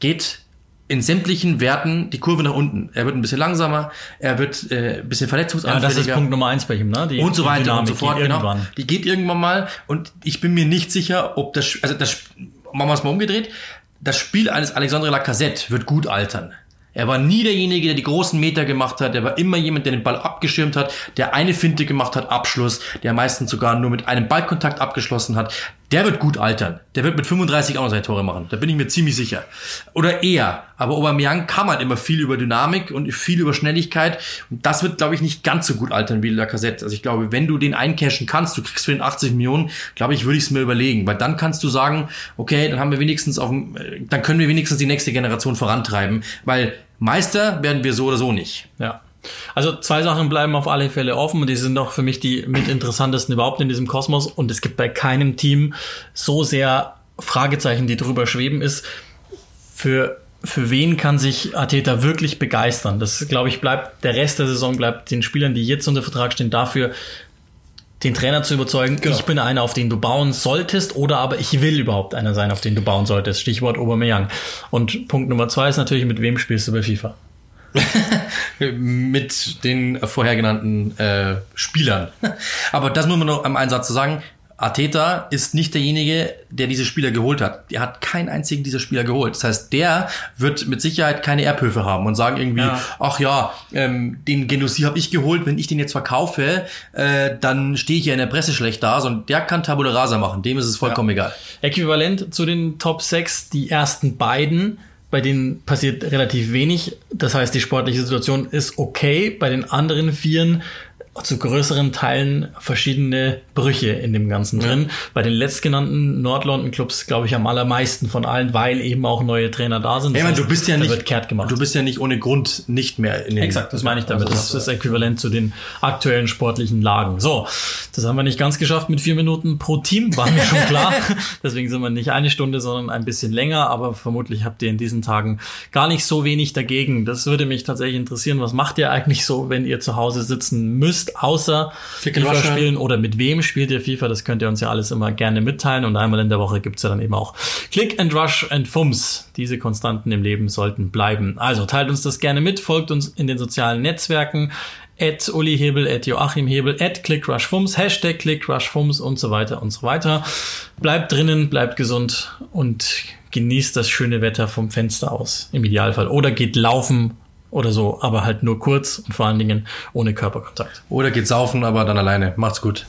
geht in sämtlichen Werten die Kurve nach unten. Er wird ein bisschen langsamer, er wird äh, ein bisschen Ja, verletzungsanfälliger. das ist Punkt Nummer eins bei ihm, ne? Die, und so weiter und so fort. Genau. Irgendwann. Die geht irgendwann mal und ich bin mir nicht sicher, ob das, also das, machen wir es mal umgedreht, das Spiel eines Alexandre Lacazette wird gut altern. Er war nie derjenige, der die großen Meter gemacht hat. Er war immer jemand, der den Ball abgeschirmt hat, der eine Finte gemacht hat, Abschluss, der meistens sogar nur mit einem Ballkontakt abgeschlossen hat. Der wird gut altern. Der wird mit 35 auch noch seine Tore machen. Da bin ich mir ziemlich sicher. Oder eher. Aber Aubameyang kann halt immer viel über Dynamik und viel über Schnelligkeit. Und das wird, glaube ich, nicht ganz so gut altern wie Lacazette. Also ich glaube, wenn du den eincashen kannst, du kriegst für den 80 Millionen, glaube ich, würde ich es mir überlegen. Weil dann kannst du sagen, okay, dann haben wir wenigstens auf dem, äh, dann können wir wenigstens die nächste Generation vorantreiben. Weil Meister werden wir so oder so nicht. Ja. Also zwei Sachen bleiben auf alle Fälle offen und die sind doch für mich die mit interessantesten überhaupt in diesem Kosmos und es gibt bei keinem Team so sehr Fragezeichen, die drüber schweben, ist für für wen kann sich Ateta wirklich begeistern? Das, glaube ich, bleibt, der Rest der Saison bleibt den Spielern, die jetzt unter Vertrag stehen, dafür, den Trainer zu überzeugen, genau. ich bin einer, auf den du bauen solltest, oder aber ich will überhaupt einer sein, auf den du bauen solltest. Stichwort Aubameyang. Und Punkt Nummer zwei ist natürlich, mit wem spielst du bei FIFA? mit den vorher genannten äh, Spielern. Aber das muss man noch am Einsatz zu sagen. Ateta ist nicht derjenige, der diese Spieler geholt hat. Er hat keinen einzigen dieser Spieler geholt. Das heißt, der wird mit Sicherheit keine Erbhöfe haben und sagen irgendwie, ja. ach ja, ähm, den Genussi habe ich geholt, wenn ich den jetzt verkaufe, äh, dann stehe ich ja in der Presse schlecht da. Und der kann Tabula Rasa machen, dem ist es vollkommen ja. egal. Äquivalent zu den Top 6, die ersten beiden bei denen passiert relativ wenig. Das heißt, die sportliche Situation ist okay. Bei den anderen Vieren zu größeren Teilen verschiedene Brüche in dem Ganzen drin. Ja. Bei den letztgenannten Nord-London-Clubs, glaube ich, am allermeisten von allen, weil eben auch neue Trainer da sind. Das hey, heißt, du bist ja nicht, du bist ja nicht ohne Grund nicht mehr in den Exakt, das meine ich damit. Also das ist das Äquivalent zu den aktuellen sportlichen Lagen. So, das haben wir nicht ganz geschafft mit vier Minuten pro Team, war mir schon klar. Deswegen sind wir nicht eine Stunde, sondern ein bisschen länger. Aber vermutlich habt ihr in diesen Tagen gar nicht so wenig dagegen. Das würde mich tatsächlich interessieren. Was macht ihr eigentlich so, wenn ihr zu Hause sitzen müsst, außer FIFA spielen oder mit wem spielt ihr FIFA? Das könnt ihr uns ja alles immer gerne mitteilen. Und einmal in der Woche gibt's ja dann eben auch Click and Rush and Fums. Diese Konstanten im Leben sollten bleiben. Also teilt uns das gerne mit, folgt uns in den sozialen Netzwerken at Uli Hebel, at Joachim Hebel, at ClickRushFums, Hashtag ClickRushFums und so weiter und so weiter. Bleibt drinnen, bleibt gesund und genießt das schöne Wetter vom Fenster aus, im Idealfall. Oder geht laufen oder so, aber halt nur kurz und vor allen Dingen ohne Körperkontakt. Oder geht saufen, aber dann alleine. Macht's gut.